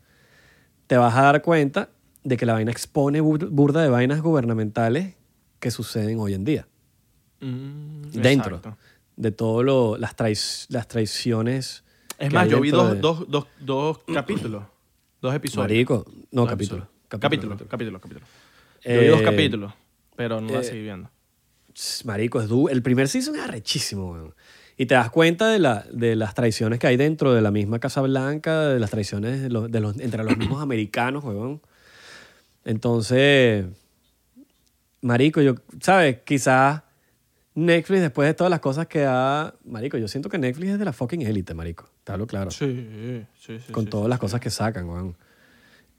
te vas a dar cuenta de que la vaina expone bur- burda de vainas gubernamentales que suceden hoy en día. Dentro. Exacto. De todo las, trais- las traiciones. Es más, yo vi dos, de- dos, dos, dos capítulos, dos episodios. Marico, no, Dos capítulo. episodios. Capítulo, capítulo, capítulo. Yo Eh, vi dos capítulos, pero no la eh, seguí viendo. Marico, es du- el primer season es arrechísimo, weón. Y te das cuenta de, la, de las traiciones que hay dentro de la misma Casa Blanca, de las traiciones de los, de los- entre los mismos americanos, huevón. Entonces, marico, yo, ¿sabes? Quizás Netflix, después de todas las cosas que ha... Marico, yo siento que Netflix es de la fucking élite, marico. Te hablo claro. Sí, sí, sí. con sí, todas sí, las sí. cosas que sacan, weón.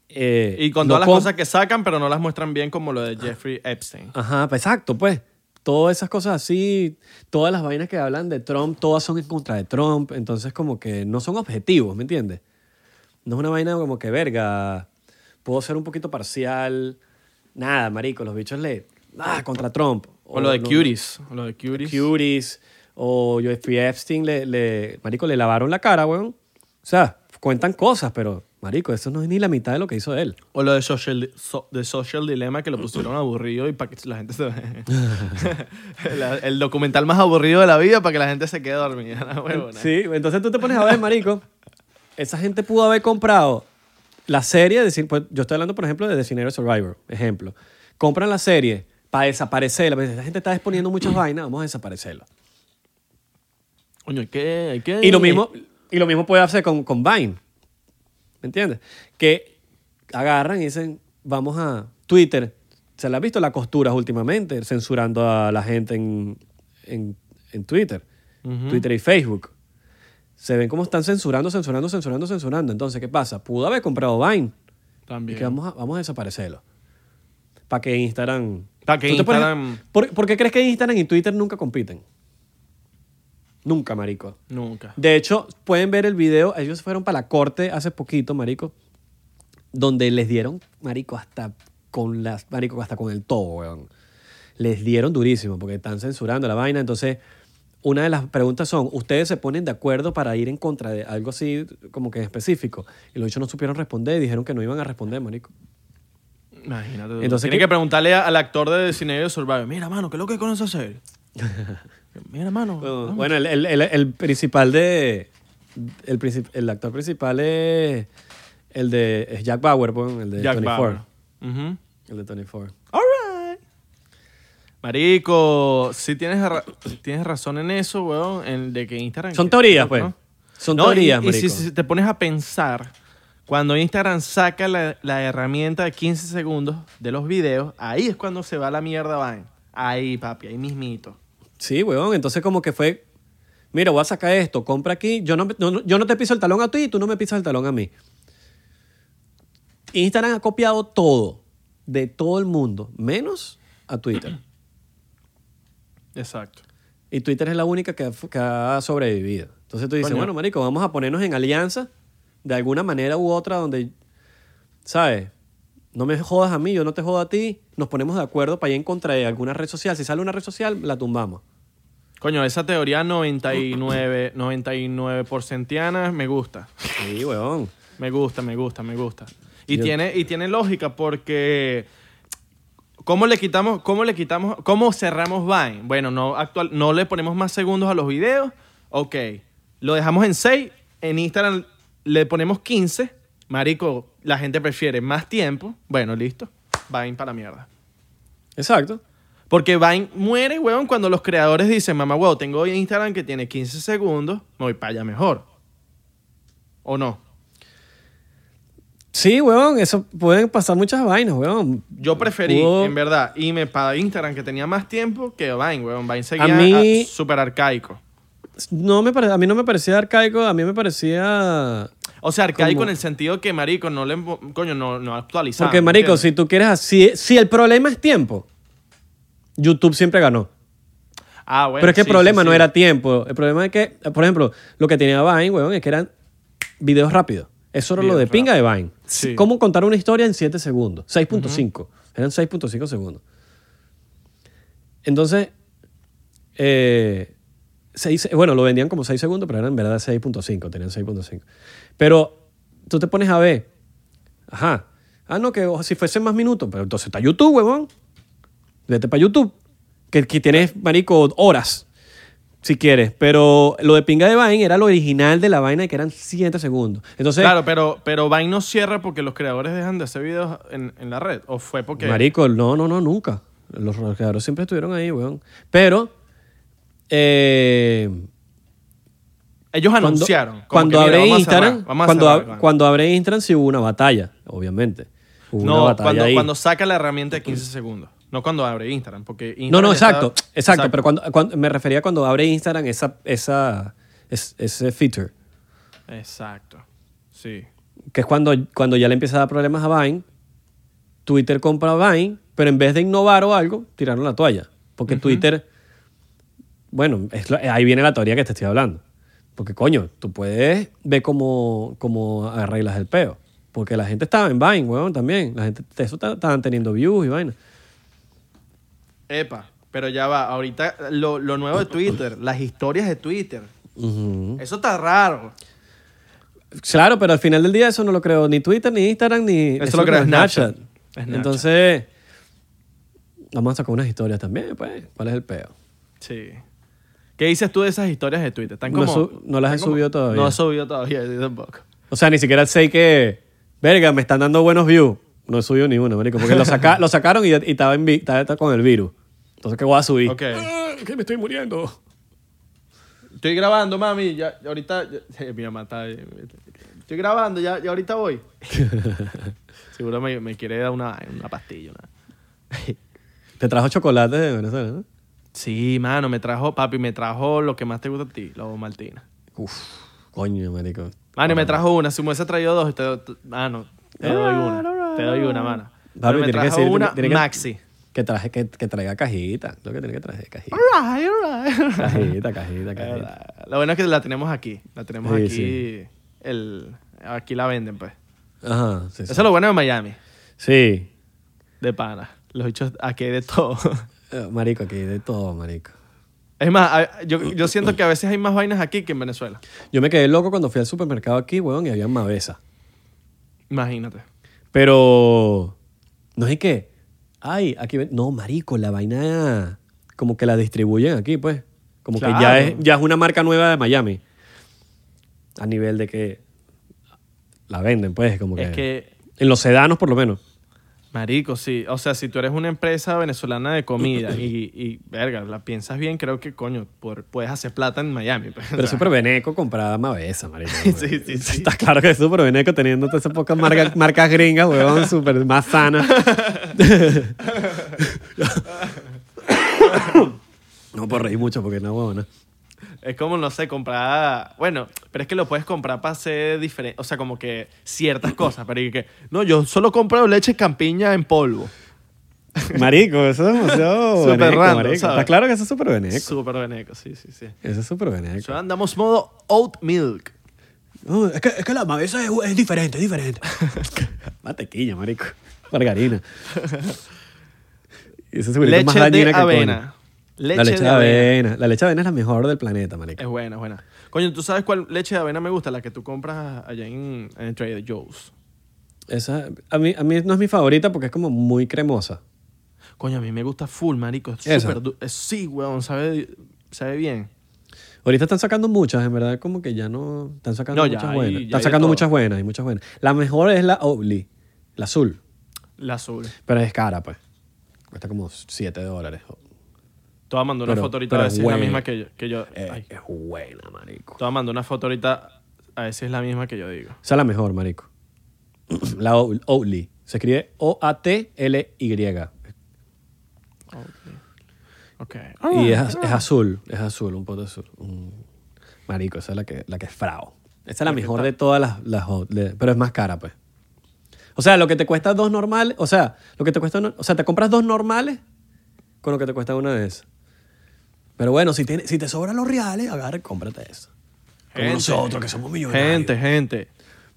Eh, Y con no todas las cosas que sacan, pero no las muestran bien como lo de Jeffrey Epstein. Ajá, pues, exacto, pues. Todas esas cosas así, todas las vainas que hablan de Trump, todas son en contra de Trump. Entonces, como que no son objetivos, ¿me entiendes? No es una vaina como que, verga, puedo ser un poquito parcial. Nada, marico, los bichos le... Ah, contra Trump. O lo de no- Cuties. O lo de Cuties. Cuties. O Jeffrey Epstein, le, le- marico, le lavaron la cara, weón. O sea, cuentan cosas, pero, marico, eso no es ni la mitad de lo que hizo él. O lo de Social, so- de social Dilemma que lo pusieron aburrido y para que la gente se... El documental más aburrido de la vida para que la gente se quede dormida. huevona. Sí, entonces tú te pones a ver, marico, esa gente pudo haber comprado la serie, de, pues, yo estoy hablando, por ejemplo, de Designated Survivor, ejemplo. Compran la serie para desaparecerla. pues, La gente está exponiendo muchas vainas, vamos a desaparecerla. Coño, hay que... Hay que Y lo mismo, y lo mismo puede hacer con, con Vine. ¿Me entiendes? Que agarran y dicen, vamos a Twitter. ¿Se le ha visto las costuras últimamente? Censurando a la gente en, en, en Twitter. Twitter y Facebook. Se ven como están censurando, censurando, censurando, censurando. Entonces, ¿qué pasa? Pudo haber comprado Vine. Y También. que vamos a, vamos a desaparecerlo. Para que Instagram... Pa' que ¿Tú te pones- Instagram- ¿Por, por qué crees que Instagram y Twitter nunca compiten? Nunca, marico. Nunca. De hecho, pueden ver el video. Ellos fueron para la corte hace poquito, marico. Donde les dieron, marico, hasta con las, marico, hasta con el todo, weón. Les dieron durísimo porque están censurando la vaina. Entonces, una de las preguntas son, ¿ustedes se ponen de acuerdo para ir en contra de algo así como que específico? Y los dichos no supieron responder y dijeron que no iban a responder, marico. Imagínate. Entonces, Tienes ¿qué- que preguntarle al actor de Designated Survivor. Mira, mano, ¿qué es lo que conoce hacer? Mira, mano. Bueno, el, el- el- el principal de... El, princip- el actor principal es el de es Jack Bauer, pues, el de Jack 24. Bauer. Ujú. El de 24. All right. Marico, sí tienes, ra- tienes razón en eso, weón, en de que Instagram... Son que- teorías, ¿no? pues. Son No, teorías, y, y si, marico. si te pones a pensar, cuando Instagram saca la, la herramienta de 15 segundos de los videos, ahí es cuando se va la mierda, van. Ahí, papi, ahí mismito. Sí, weón. Entonces como que fue, mira, voy a sacar esto, compra aquí. Yo no, yo no te piso el talón a ti y tú no me pisas el talón a mí. Instagram ha copiado todo de todo el mundo, menos a Twitter. Exacto. Y Twitter es la única que ha, que ha sobrevivido. Entonces tú dices, Coño. bueno, marico, vamos a ponernos en alianza de alguna manera u otra donde, ¿sabes? No me jodas a mí, yo no te jodo a ti. Nos ponemos de acuerdo para ir en contra de alguna red social. Si sale una red social, la tumbamos. Coño, esa teoría 99, 99 porcentiana me gusta. Sí, weón. Me gusta, me gusta, me gusta. Y, Yo- tiene, y tiene lógica porque... ¿Cómo le quitamos, cómo le quitamos, cómo cerramos Vine? Bueno, no, actual, no le ponemos más segundos a los videos. Ok. Lo dejamos en 6. En Instagram le ponemos 15. Marico, la gente prefiere más tiempo. Bueno, listo. Vine para la mierda. Exacto. Porque Vine muere, weón, cuando los creadores dicen, mamá, weón, tengo Instagram que tiene 15 segundos, me voy para allá mejor. ¿O no? Sí, weón, eso pueden pasar muchas vainas, weón. Yo preferí, Pudo- en verdad, irme para Instagram que tenía más tiempo que Vine, weón. Vine seguía mí- súper arcaico. No me pare- a mí no me parecía arcaico, a mí me parecía... O sea, arcaico en el sentido que, marico, no le... Coño, no, no actualizaba. Porque, ¿me marico, entiendes? si tú quieres así... Si el problema es tiempo, YouTube siempre ganó. Ah, bueno, Pero es que sí, el problema sí, no era tiempo. El problema es que, por ejemplo, lo que tenía Vine, weón, es que eran videos rápidos. Eso era lo de pinga de Vine. Sí. ¿Cómo contar una historia en 7 segundos? 6.5. Eran 6.5 segundos. Entonces, eh, seis- bueno, lo vendían como 6 segundos, pero eran en verdad 6.5. Tenían 6.5. Pero tú te pones a ver. Ajá. Ah, no, que o- si fuesen más minutos. Pero entonces está YouTube, huevón. Vete para YouTube. Que, que tienes, marico, horas. Si quieres. Pero lo de pinga de Vine era lo original de la vaina que eran 7 segundos. Entonces, Claro, pero, pero Vine no cierra porque los creadores dejan de hacer videos en, en la red. ¿O fue porque...? marico, no, no, no, nunca. Los creadores siempre estuvieron ahí, weón. Pero, eh, Ellos Cuando- anunciaron. Cuando abre a Instagram, a cuando, abre Instagram sí hubo una batalla, obviamente. Hubo una No, batalla cuando, ahí. cuando saca la herramienta de 15 segundos. No cuando abre Instagram, porque Instagram No, no, está- exacto, exacto, pero cuando, cuando- me refería cuando abre Instagram esa, esa, es- ese feature, Exacto. Sí. que es cuando, cuando ya le empieza a dar problemas a Vine, Twitter compra a Vine, pero en vez de innovar o algo, tiraron la toalla. Porque Twitter, bueno, es lo- ahí viene la teoría que te estoy hablando. Porque coño, tú puedes ver cómo, cómo arreglas el peo. Porque la gente estaba en Vine, weón, también. La gente, eso ta- estaban teniendo views y vaina. Epa, pero ya va. Ahorita lo, lo nuevo de Twitter, las historias de Twitter. Eso está raro. Claro, pero al final del día eso no lo creo ni Twitter, ni Instagram, ni Eso lo creo Snapchat. Snapchat. Entonces, vamos a sacar unas historias también, pues. ¿Cuál es el peo? Sí. ¿Qué dices tú de esas historias de Twitter? ¿Están No como, su- no las he como- subido todavía. No he subido todavía, yo tampoco. O sea, ni siquiera sé que, verga, me están dando buenos views. No he subido ni uno, marico, porque lo, saca- lo sacaron y, y estaba, en estaba- estaba con el virus. Entonces, ¿qué voy a subir? Ok. Ah, que me estoy muriendo. Estoy grabando, mami. Ya, ya ahorita. ya- mi mamá está. ahí. Estoy grabando, ya, ya ahorita voy. Seguro me, me quiere dar una, una pastilla. una- Te trajo chocolate de Venezuela, ¿no? Sí, mano, me trajo, papi, me trajo lo que más te gusta a ti, la Maltina. Uf, coño, marico. Mano, y me trajo una. Si me hubiese traído dos, te, doy- mano, te doy una. Te doy una, mano. Papi, Pero me tiene que trajo ser- una tiene maxi. Que, traje, que, que traiga cajita. Lo que tiene que traer cajita. Alright, alright. Cajita, cajita, cajita. Eh, Lo bueno es que la tenemos aquí. La tenemos Sí, aquí. sí. El, aquí la venden, pues. Ajá, sí. Eso es lo bueno de Miami. Sí. De pana. Los bichos aquí hay de todo. Eh, Marico, aquí de todo, marico. Es más, yo, yo siento que a veces hay más vainas aquí que en Venezuela. Yo me quedé loco cuando fui al supermercado aquí, weón, y había mavesa. Imagínate. Pero no es que, ay, aquí no, marico, la vaina como que la distribuyen aquí, pues. Como que ya es, ya es una marca nueva de Miami. A nivel de que la venden, pues, como que, Es que, en los sedanos por lo menos. Marico, sí. O sea, si tú eres una empresa venezolana de comida y, y, verga, la piensas bien, creo que, coño, por- puedes hacer plata en Miami. pues. Pero súper veneco comprar mavesa, marico. Sí, sí, sí. Está claro que es súper veneco teniendo todas esas pocas marcas, marcas gringas, weón, súper más sanas. no puedo reír mucho porque no, weón. Es como, no sé, comprar... Bueno, pero es que lo puedes comprar para hacer diferente... O sea, como que ciertas cosas. Pero y que... No, yo solo compro leche campiña en polvo. Marico, eso es demasiado Súper veneco, random, marico. ¿sabes? Está claro que eso es súper veneco. Súper veneco, sí, sí, sí. Eso es súper O veneco. sea, andamos modo oat milk. No, es, que, es que la mavesa es, es diferente, es diferente. Mantequilla, marico. Margarina. Y esa es más Leche dañina de avena. Leche, la leche de avena. La leche de avena es la mejor del planeta, marico. Es buena, es buena. Coño, ¿tú sabes cuál leche de avena me gusta? La que tú compras allá en, en Trader Joe's. Esa, a, mí, a mí no es mi favorita porque es como muy cremosa. Coño, a mí me gusta full, marico. Es súper... Sí, weón, sabe, sabe bien. Ahorita están sacando muchas, en verdad, como que ya no. Están sacando No, ya muchas buenas. Están sacando muchas buenas, hay muchas buenas. La mejor es la Oatly, la azul. La azul. Pero es cara, pues. Cuesta como 7 dólares. Te mandar una Pero- foto ahorita a ver es si es la misma que yo. Que yo Eh, ay, es buena, marico. te mandar una foto ahorita a ver si es la misma que yo digo. Esa es la mejor, marico. La Oat- Oatly. Se escribe O-A-T-L-Y. Ok. Y es, es azul, es azul, un poco azul. Un- Marico, esa es la que, la que es frao. Esa es la mejor de todas las, las le- pero es más cara, pues. O sea, lo que te cuesta dos normales, o sea, lo que te cuesta, o sea, te compras dos normales con lo que te cuesta una de esas. Pero bueno, si, tiene- si te sobran los reales, agarra y cómprate eso. Como Gente. nosotros, que somos millonarios. Gente, gente.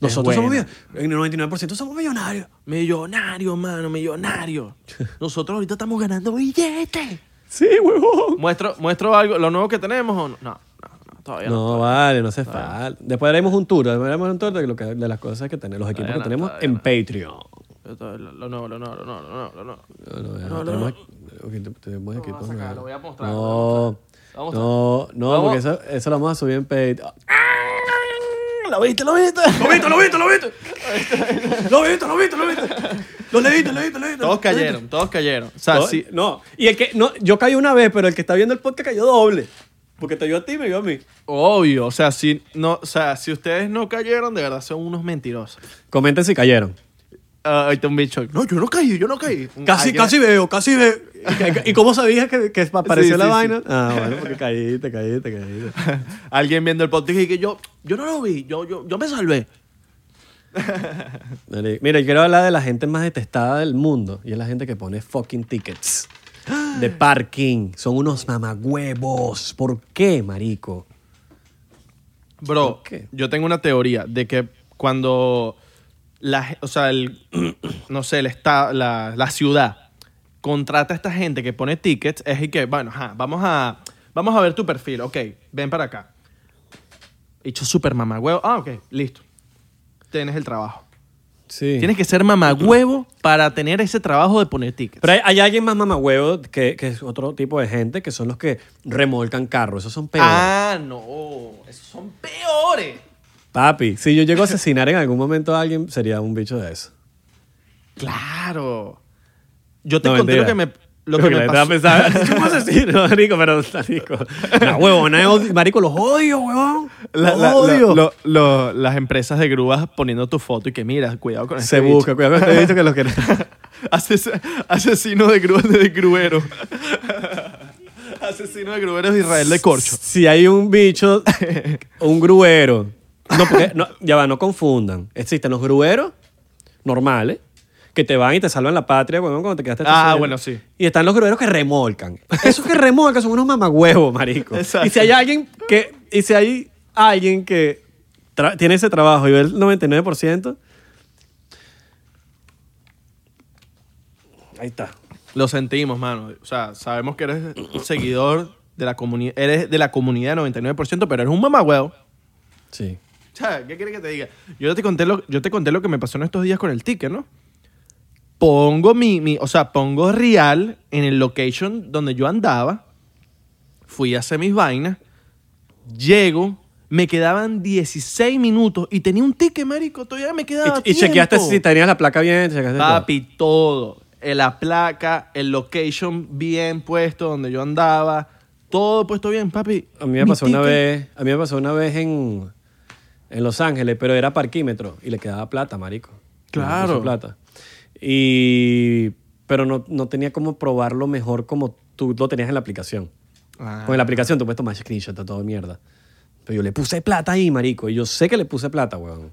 Nosotros somos millonarios. En el 99% somos millonarios. Millonario, mano, millonario. Nosotros ahorita estamos ganando billetes. Sí, huevón. ¿Muestro, ¿Muestro algo, lo nuevo que tenemos o no? No, no, no todavía no. No, vale, no hace falta. Después haremos un tour, después haremos un tour de, lo que, de las cosas que tenemos, los equipos que tenemos en. Patreon. Lo, nuevo, lo nuevo, lo nuevo, lo nuevo, lo nuevo. Lo voy a sacar, ya. lo voy a mostrar, No, lo voy a mostrar. no, no, Vamos. porque eso, eso lo vamos a subir en Patreon. ¿Lo viste, lo viste? ¡Lo viste, lo viste, lo viste! ¡Lo viste, lo viste, lo viste! ¡Lo leíste, lo leíste, lo leíste! Todos cayeron, todos cayeron. O sea, sí. No, y el que, no, yo caí una vez, pero el que está viendo el podcast cayó doble. Porque te vio a ti y me vio a mí. Obvio, o sea, si, no, o sea, si ustedes no cayeron, de verdad son unos mentirosos. Comenten si cayeron. Ah, ahí está un bicho. No, yo no caí, yo no caí. Casi, Alguien- casi veo, casi veo. ¿Y, cómo sabías que, que apareció Sí, la sí, vaina? Ah, bueno, porque caíste, caíste, caíste. Alguien viendo el podcast y que yo, yo no lo vi, yo, yo, yo me salvé. Marico, Mira, yo quiero hablar de la gente más detestada del mundo y es la gente que pone fucking tickets de parking. Son unos mamagüevos. ¿Por qué, marico? Bro, ¿Por qué? yo tengo una teoría de que cuando la, o sea, el, no sé, el esta- la, la ciudad contrata a esta gente que pone tickets, es y que, bueno, ajá, vamos a, vamos a ver tu perfil, ok, ven para acá. Hecho super mamagüevo. Ah, ok, listo. Tienes el trabajo. Sí. Tienes que ser mamagüevo para tener ese trabajo de poner tickets. Pero hay, hay alguien más mamagüevo que, que es otro tipo de gente que son los que remolcan carros. Esos son peores. ah, no, esos son peores. Papi, si yo llego a asesinar en algún momento a alguien, sería un bicho de eso. Claro. Yo te No, conté lo que me, lo que Porque me pasó. ¿cómo asesino, marico? Pero, marico, no, huevón, no, marico, los odio, huevón. La- Los la- la- odio. lo- lo- las empresas de grúas poniendo tu foto y que mira, cuidado con este Se bicho. busca, cuidado con este bicho que lo que... Ases- asesino de grúas de gruero. asesino de grueros de Israel de Corcho. Si hay un bicho, un gruero. No, porque, no, ya va, no confundan. Existen los grueros normales que te van y te salvan la patria huevón, cuando te quedaste Ah, bueno, sí. Y están los grueros que remolcan. Esos que remolcan son unos mamagüevos, marico. Exacto. Y si hay alguien que, y si hay alguien que tiene ese trabajo y ve el 99%, ahí está. Lo sentimos, mano. O sea, sabemos que eres seguidor de la comunidad. Eres de la comunidad 99%, pero eres un mamagüeo. Sí. Sea, ¿qué quieres que te diga? Yo te conté lo, yo te conté lo que me pasó en estos días con el ticket, ¿no? Pongo mi, mi, o sea, pongo real en el location donde yo andaba. Fui a hacer mis vainas. Llego, me quedaban 16 minutos y tenía un ticket, marico. Todavía me quedaba Y, y chequeaste si tenías la placa bien, chequeaste. Papi, todo. Eh, La placa, el location bien puesto donde yo andaba. Todo puesto bien, papi. A mí me Mi pasó una ticket- vez, a mí me pasó una vez en, en Los Ángeles, pero era parquímetro y le quedaba plata, marico. Le Claro. puso plata. Y pero no, no tenía como probarlo mejor como tú lo tenías en la aplicación. Ah. Con la aplicación tú puedes tomar screenshot de todo mierda. Pero yo le puse plata ahí, marico, y yo sé que le puse plata, weón.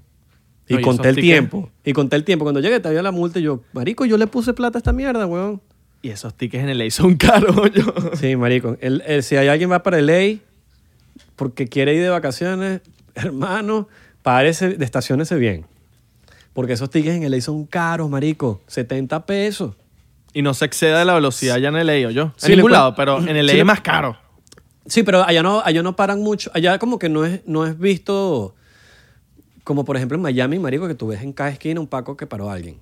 Y No, conté el tickets- tiempo. Y conté el tiempo. Cuando llegué te había la multa y yo, marico, yo le puse plata a esta mierda, weón. Y esos tickets en el ley son caros, yo. Sí, marico. El- el- si hay alguien va para el ley porque quiere ir de vacaciones, hermano, párese, de estaciones bien. Porque esos tickets en el ley son caros, marico. 70 pesos. Y no se exceda de la velocidad ya en el ley, o yo. Sí, en ningún lado, pero en el sí, es más caro. Sí, pero allá no, allá no paran mucho. Allá como que no es, no es visto... Como por ejemplo en Miami, marico, que tú ves en cada esquina un Paco que paró a alguien.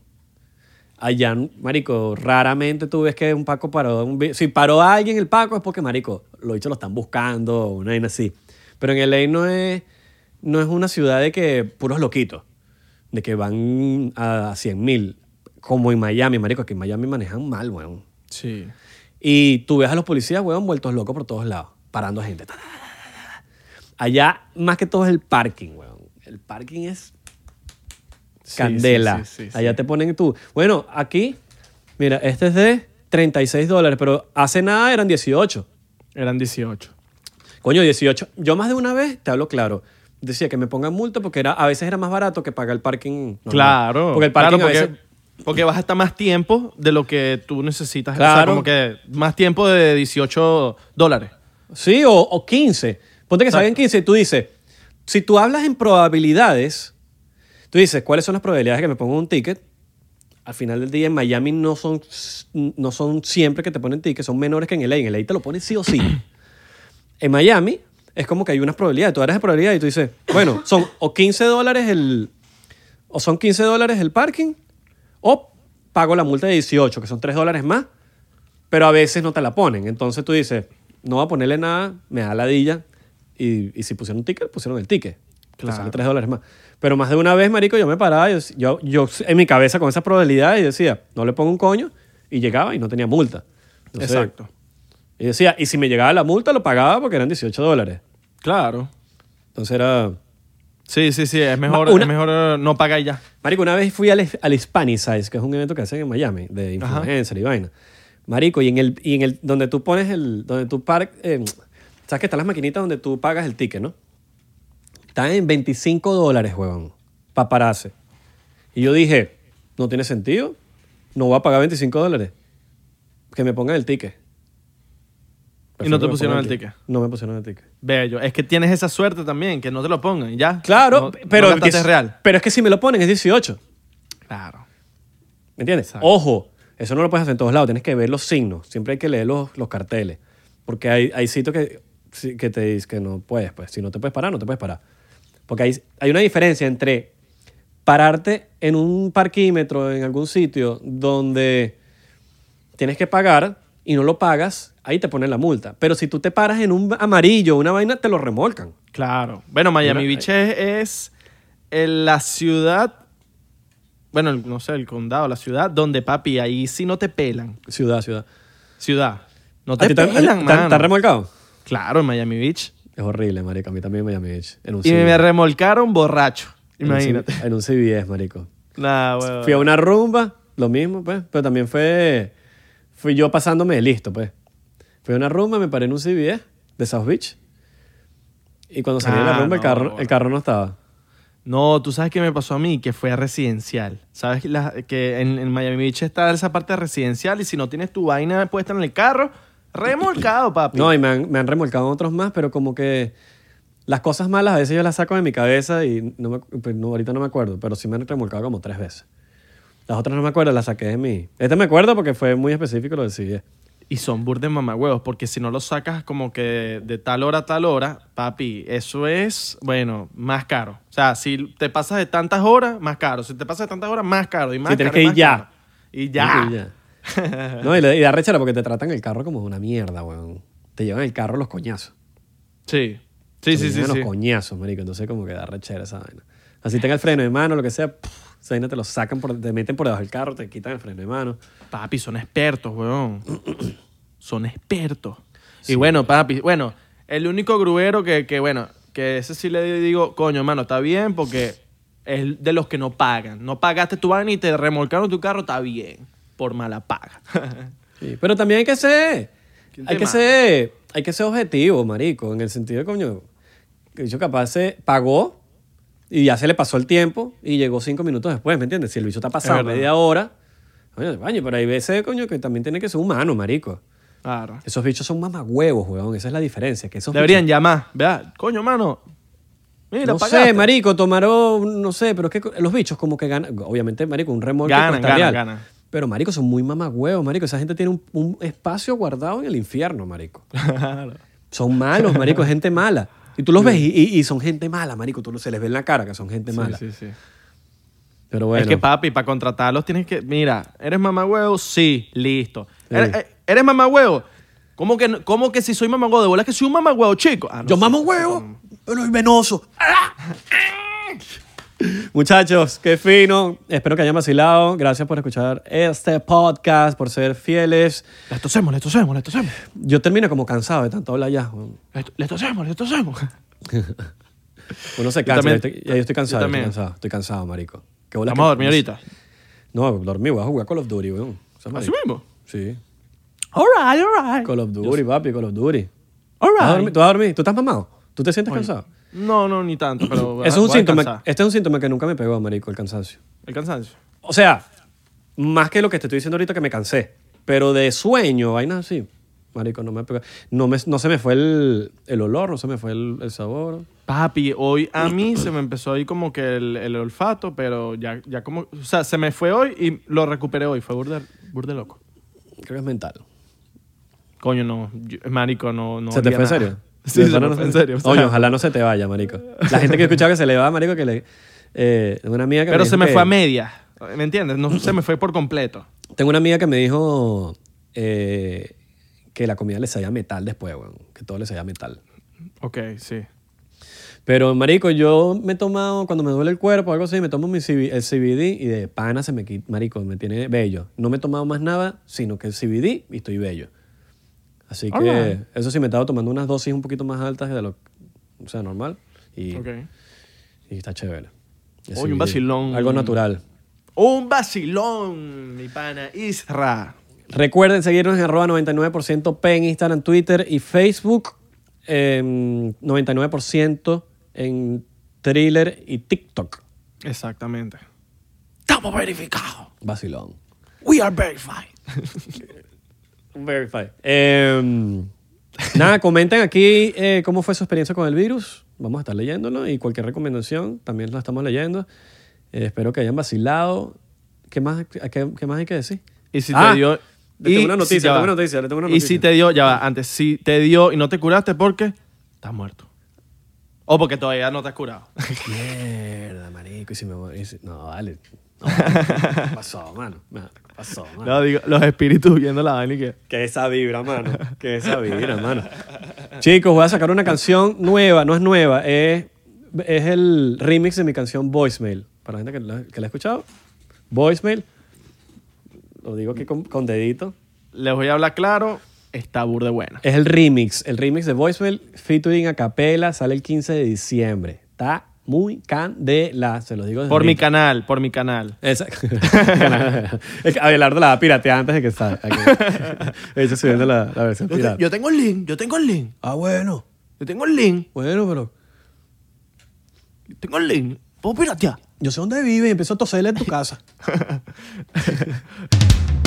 Allá, marico, raramente tú ves que un Paco paró un... Si paró a alguien el Paco es porque, marico, lo dicho lo están buscando, una vaina así. Pero en LA no es, no es una ciudad de que puros loquitos, de que van a 100 mil, como en Miami, marico, que en Miami manejan mal, weón. Sí. Y tú ves a los policías, weón, vueltos locos por todos lados, parando gente. Ta, ta. Allá, más que todo, es el parking, weón. El parking es candela. sí, sí, sí, Allá te ponen tú. Bueno, aquí, mira, este es de 36 dólares, pero hace nada eran 18. Eran 18. Coño, 18. Yo más de una vez, te hablo claro, decía que me pongan multa porque era, a veces era más barato que pagar el parking. normal. Claro. Porque el parking claro, porque, a veces... porque vas a estar más tiempo de lo que tú necesitas. O sea, Claro. como que más tiempo de 18 dólares. Sí, o, o 15. Ponte que salgan 15 y tú dices, si tú hablas en probabilidades, tú dices, ¿cuáles son las probabilidades de que me pongan un ticket? Al final del día en Miami no son, no son siempre que te ponen tickets, son menores que en LA. En LA te lo ponen sí o sí. en Miami es como que hay unas probabilidades. Tú eres probabilidad y tú dices, bueno, son o 15 dólares el... O son 15 dólares el parking o pago la multa de 18, que son 3 dólares más, pero a veces no te la ponen. Entonces tú dices, no voy a ponerle nada, me da ladilla. Y, y si pusieron un ticket, pusieron el ticket. Te Claro. sale 3 dólares más. Pero más de una vez, marico, yo me paraba, yo, yo, yo en mi cabeza con esa probabilidad y decía, no le pongo un coño, y llegaba y no tenía multa. Entonces, Exacto. Y decía, y si me llegaba la multa, lo pagaba porque eran 18 dólares. Claro. Entonces era... Sí, sí, sí. Es mejor, Una- es mejor no pagar ya. Marico, una vez fui al, al Hispanicize, que es un evento que hacen en Miami, de influencer y vaina. Marico, y en el, y en el donde tú pones el, donde tú par, eh, sabes que están las maquinitas donde tú pagas el ticket, ¿no? Están en 25 dólares, huevón, para pararse. Y yo dije, no tiene sentido, no voy a pagar 25 dólares. Que me pongan el ticket. Y no te pusieron el ticket. No me pusieron el ticket. Bello. Es que tienes esa suerte también, que no te lo pongan ya. Claro, No- pero, no es- real. pero es que si me lo ponen es 18. Claro. ¿Me entiendes? Exacto. Ojo, eso no lo puedes hacer en todos lados. Tienes que ver los signos. Siempre hay que leer los, los carteles. Porque hay, hay sitios que, que te dicen que no puedes. Pues si no te puedes parar, no te puedes parar. Porque hay, hay una diferencia entre pararte en un parquímetro en algún sitio donde tienes que pagar y no lo pagas, ahí te ponen la multa. Pero si tú te paras en un amarillo, una vaina, te lo remolcan. Claro. Bueno, Miami Mira, Beach es, es el- la ciudad, bueno, el- no sé, el condado, la ciudad donde, papi, ahí sí no te pelan. Ciudad, ciudad. Ciudad. No ¿A te ti te- pelan, te- mano. ¿Te has remolcado? Claro, en Miami Beach. Es horrible, marico. A mí también me Miami Beach. En un Y me CBS. remolcaron borracho. En un Imagínate. En un CBS, marico. Nah, huevón. Fui a una rumba, lo mismo, pues. Pero también fue... Fui yo pasándome de listo, pues. Fui a una rumba, me paré en un CBS de South Beach. Y cuando salí de la Ah, rumba, el, no, carro, bueno. el carro no estaba. No, tú sabes qué me pasó a mí, que fue a residencial. Sabes que la- que en, en Miami Beach está esa parte residencial y si no tienes tu vaina puesta en el carro, remolcado, papi. No, y me han, me han remolcado otros más, pero como que... Las cosas malas a veces yo las saco de mi cabeza y no me, pues no, ahorita no me acuerdo, pero sí me han remolcado como tres veces. Las otras no me acuerdo, las saqué de mi... Este me acuerdo porque fue muy específico lo del CBS. Y son burdes mamagüevos, porque si no lo sacas como que de tal hora a tal hora, papi, eso es, bueno, más caro. O sea, si te pasas de tantas horas, más caro. Si te pasas de tantas horas, más caro. Y más Sí, tienes caro, que y ir ya. caro. Y ya. Y ya. No, y, le- y da rechera porque te tratan el carro como una mierda, weón. Te llevan el carro los coñazos. Sí. Sí, Te sí, sí. llevan sí. los coñazos, marico. Entonces como que da rechera esa vaina. Así tenga el freno de mano, lo que sea, pff, vaina te lo sacan, por, te meten por debajo del carro, te quitan el freno de mano. Papi, son expertos, weón. son expertos. Y bueno, papi, bueno, el único gruero que, que, bueno, que ese sí le digo, coño, hermano, está bien porque es de los que no pagan. No pagaste tu vaina y te remolcaron tu carro, está bien. Por mala paga. Sí, Pero también hay que ser, ¿Quién hay que manda? ser, hay que ser objetivo, marico, en el sentido de, coño, que dicho capaz se pagó y ya se le pasó el tiempo y llegó cinco minutos después, ¿me entiendes? Si el bicho está pasado media hora, coño, coño, pero hay veces, coño, que también tiene que ser humano, marico. claro. Esos bichos son mamagüevos, weón. Esa es la diferencia. Que esos Deberían bichos- llamar, ¿verdad? Coño, mano. Mira, no pagaste. sé, marico, tomaron, no sé, pero es que los bichos como que ganan, obviamente, marico, un remolque Ganan, ganan, ganan. Pero, marico, son muy mamagüevos, marico. Esa gente tiene un, un espacio guardado en el infierno, marico. Claro. Son malos, marico, gente mala. Y tú los ves y, y- y son gente mala, marico. Tú no- se les ve en la cara que son gente mala. Sí, sí, sí. Pero bueno. Es que, papi, para contratarlos tienes que. Mira, ¿eres mamagüevo? Sí, listo. Sí. ¿Eres, eh, ¿eres mamagüevo? ¿Cómo que, ¿Cómo que si soy mamagüevo? ¿De bola que soy un mamagüevo, chico? Ah, no Yo sé. mamo huevo, pero es venoso. Muchachos, qué fino. Espero que hayan vacilado. Gracias por escuchar este podcast, por ser fieles. Les tosemos, les tosemos, les tosemos. Yo termino como cansado de tanto hablar ya. Les, les tosemos, les tosemos. Uno se Yo cansa. también. ya estoy, yo estoy cansado, Yo estoy cansado. Estoy cansado, marico. ¿Qué Vamos a dormir ahorita. No, dormí. Voy a jugar Call of Duty, weón. ¿Así mismo? Sí. All right, all right. Call of Duty, papi, Call of Duty. All right. ¿Tú vas a dormir? ¿Tú estás mamado? ¿Tú te sientes cansado? No, no, ni tanto, pero. Eso es un síntoma. Este es un síntoma que nunca me pegó, marico, el cansancio. El cansancio. O sea, más que lo que te estoy diciendo ahorita que me cansé. Pero de sueño, vainas así. Marico, no me pegó. No, me, no se me fue el, el olor, no se me fue el, el sabor. Papi, hoy a mí se me empezó ahí como que el, el olfato, pero ya, ya como. O sea, se me fue hoy y lo recuperé hoy. Fue burde, burde loco. Creo que es mental. Coño, no. yo- marico, no. no ¿Se te olía fue en nada. serio? Sí, ¿De se pana me no en serio. o sea, Oye, ojalá no se te vaya, marico. La gente que he escuchado que se le va, marico, que le... Eh, tengo una amiga que Pero se me que- fue a media. ¿Me entiendes? No se me fue por completo. Tengo una amiga que me dijo eh, que la comida le sabía metal después, weón. Que todo le sabía metal. Ok, sí. Pero, marico, yo me he tomado, cuando me duele el cuerpo o algo así, me tomo mi CB el CBD y de pana se me quita, marico, me tiene bello. No me he tomado más nada, sino que el CBD y estoy bello. Así que eso sí me estaba tomando unas dosis un poquito más altas de lo o sea, normal. Y, y está chévere. Oye, Así, un vacilón. Algo natural. Un vacilón, mi pana Isra. Recuerden seguirnos en arroba 99% P en Instagram, Twitter y Facebook. em, 99% en Thriller y TikTok. Exactamente. Estamos verificados. Vacilón. We are verified. Verify. Em, nada, comenten aquí eh, cómo fue su experiencia con el virus. Vamos a estar leyéndolo y cualquier recomendación también la estamos leyendo. Eh, espero que hayan vacilado. ¿Qué más, qué, qué más hay que decir? Y si Ah, te dio. le tengo y una si- noticia, le tengo una noticia, le tengo una Y si te dio, ya va, antes, si te dio y no te curaste, porque estás muerto. O porque todavía no te has curado. Mierda, marico. Y si me voy- y si- No, vale. No, ¿qué pasó, mano? No, ¿qué pasó, mano? No, digo, los espíritus viendo la vaina y que. Que esa vibra, mano. Que esa vibra, mano. Chicos, voy a sacar una canción nueva. No es nueva, es, es el remix de mi canción Voicemail. Para la gente que la, que la ha escuchado. Voicemail. Lo digo aquí con, con dedito. Les voy a hablar claro, está burde buena. Es el remix. El remix de Voicemail featuring a capela. Sale el 15 de diciembre. Está muy candela. Se lo digo desde Por mi ahorita. canal, por mi canal. Que Abelardo la va a piratear antes de que salga. De hecho, subiendo la, la versión pirata. yo tengo el link, yo tengo el link. Ah, bueno. Yo tengo el link, Bueno, pero yo tengo el link. ¿Puedo piratear? yo sé dónde vive y empiezo a toserle en tu casa.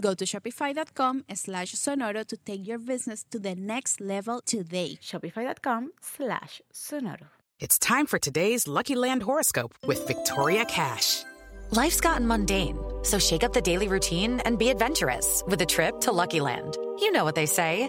Go to shopify.com slash sonoro to take your business to the next level today. Shopify.com slash sonoro. It's time for today's Lucky Land horoscope with Victoria Cash. Life's gotten mundane, so shake up the daily routine and be adventurous with a trip to Lucky Land. You know what they say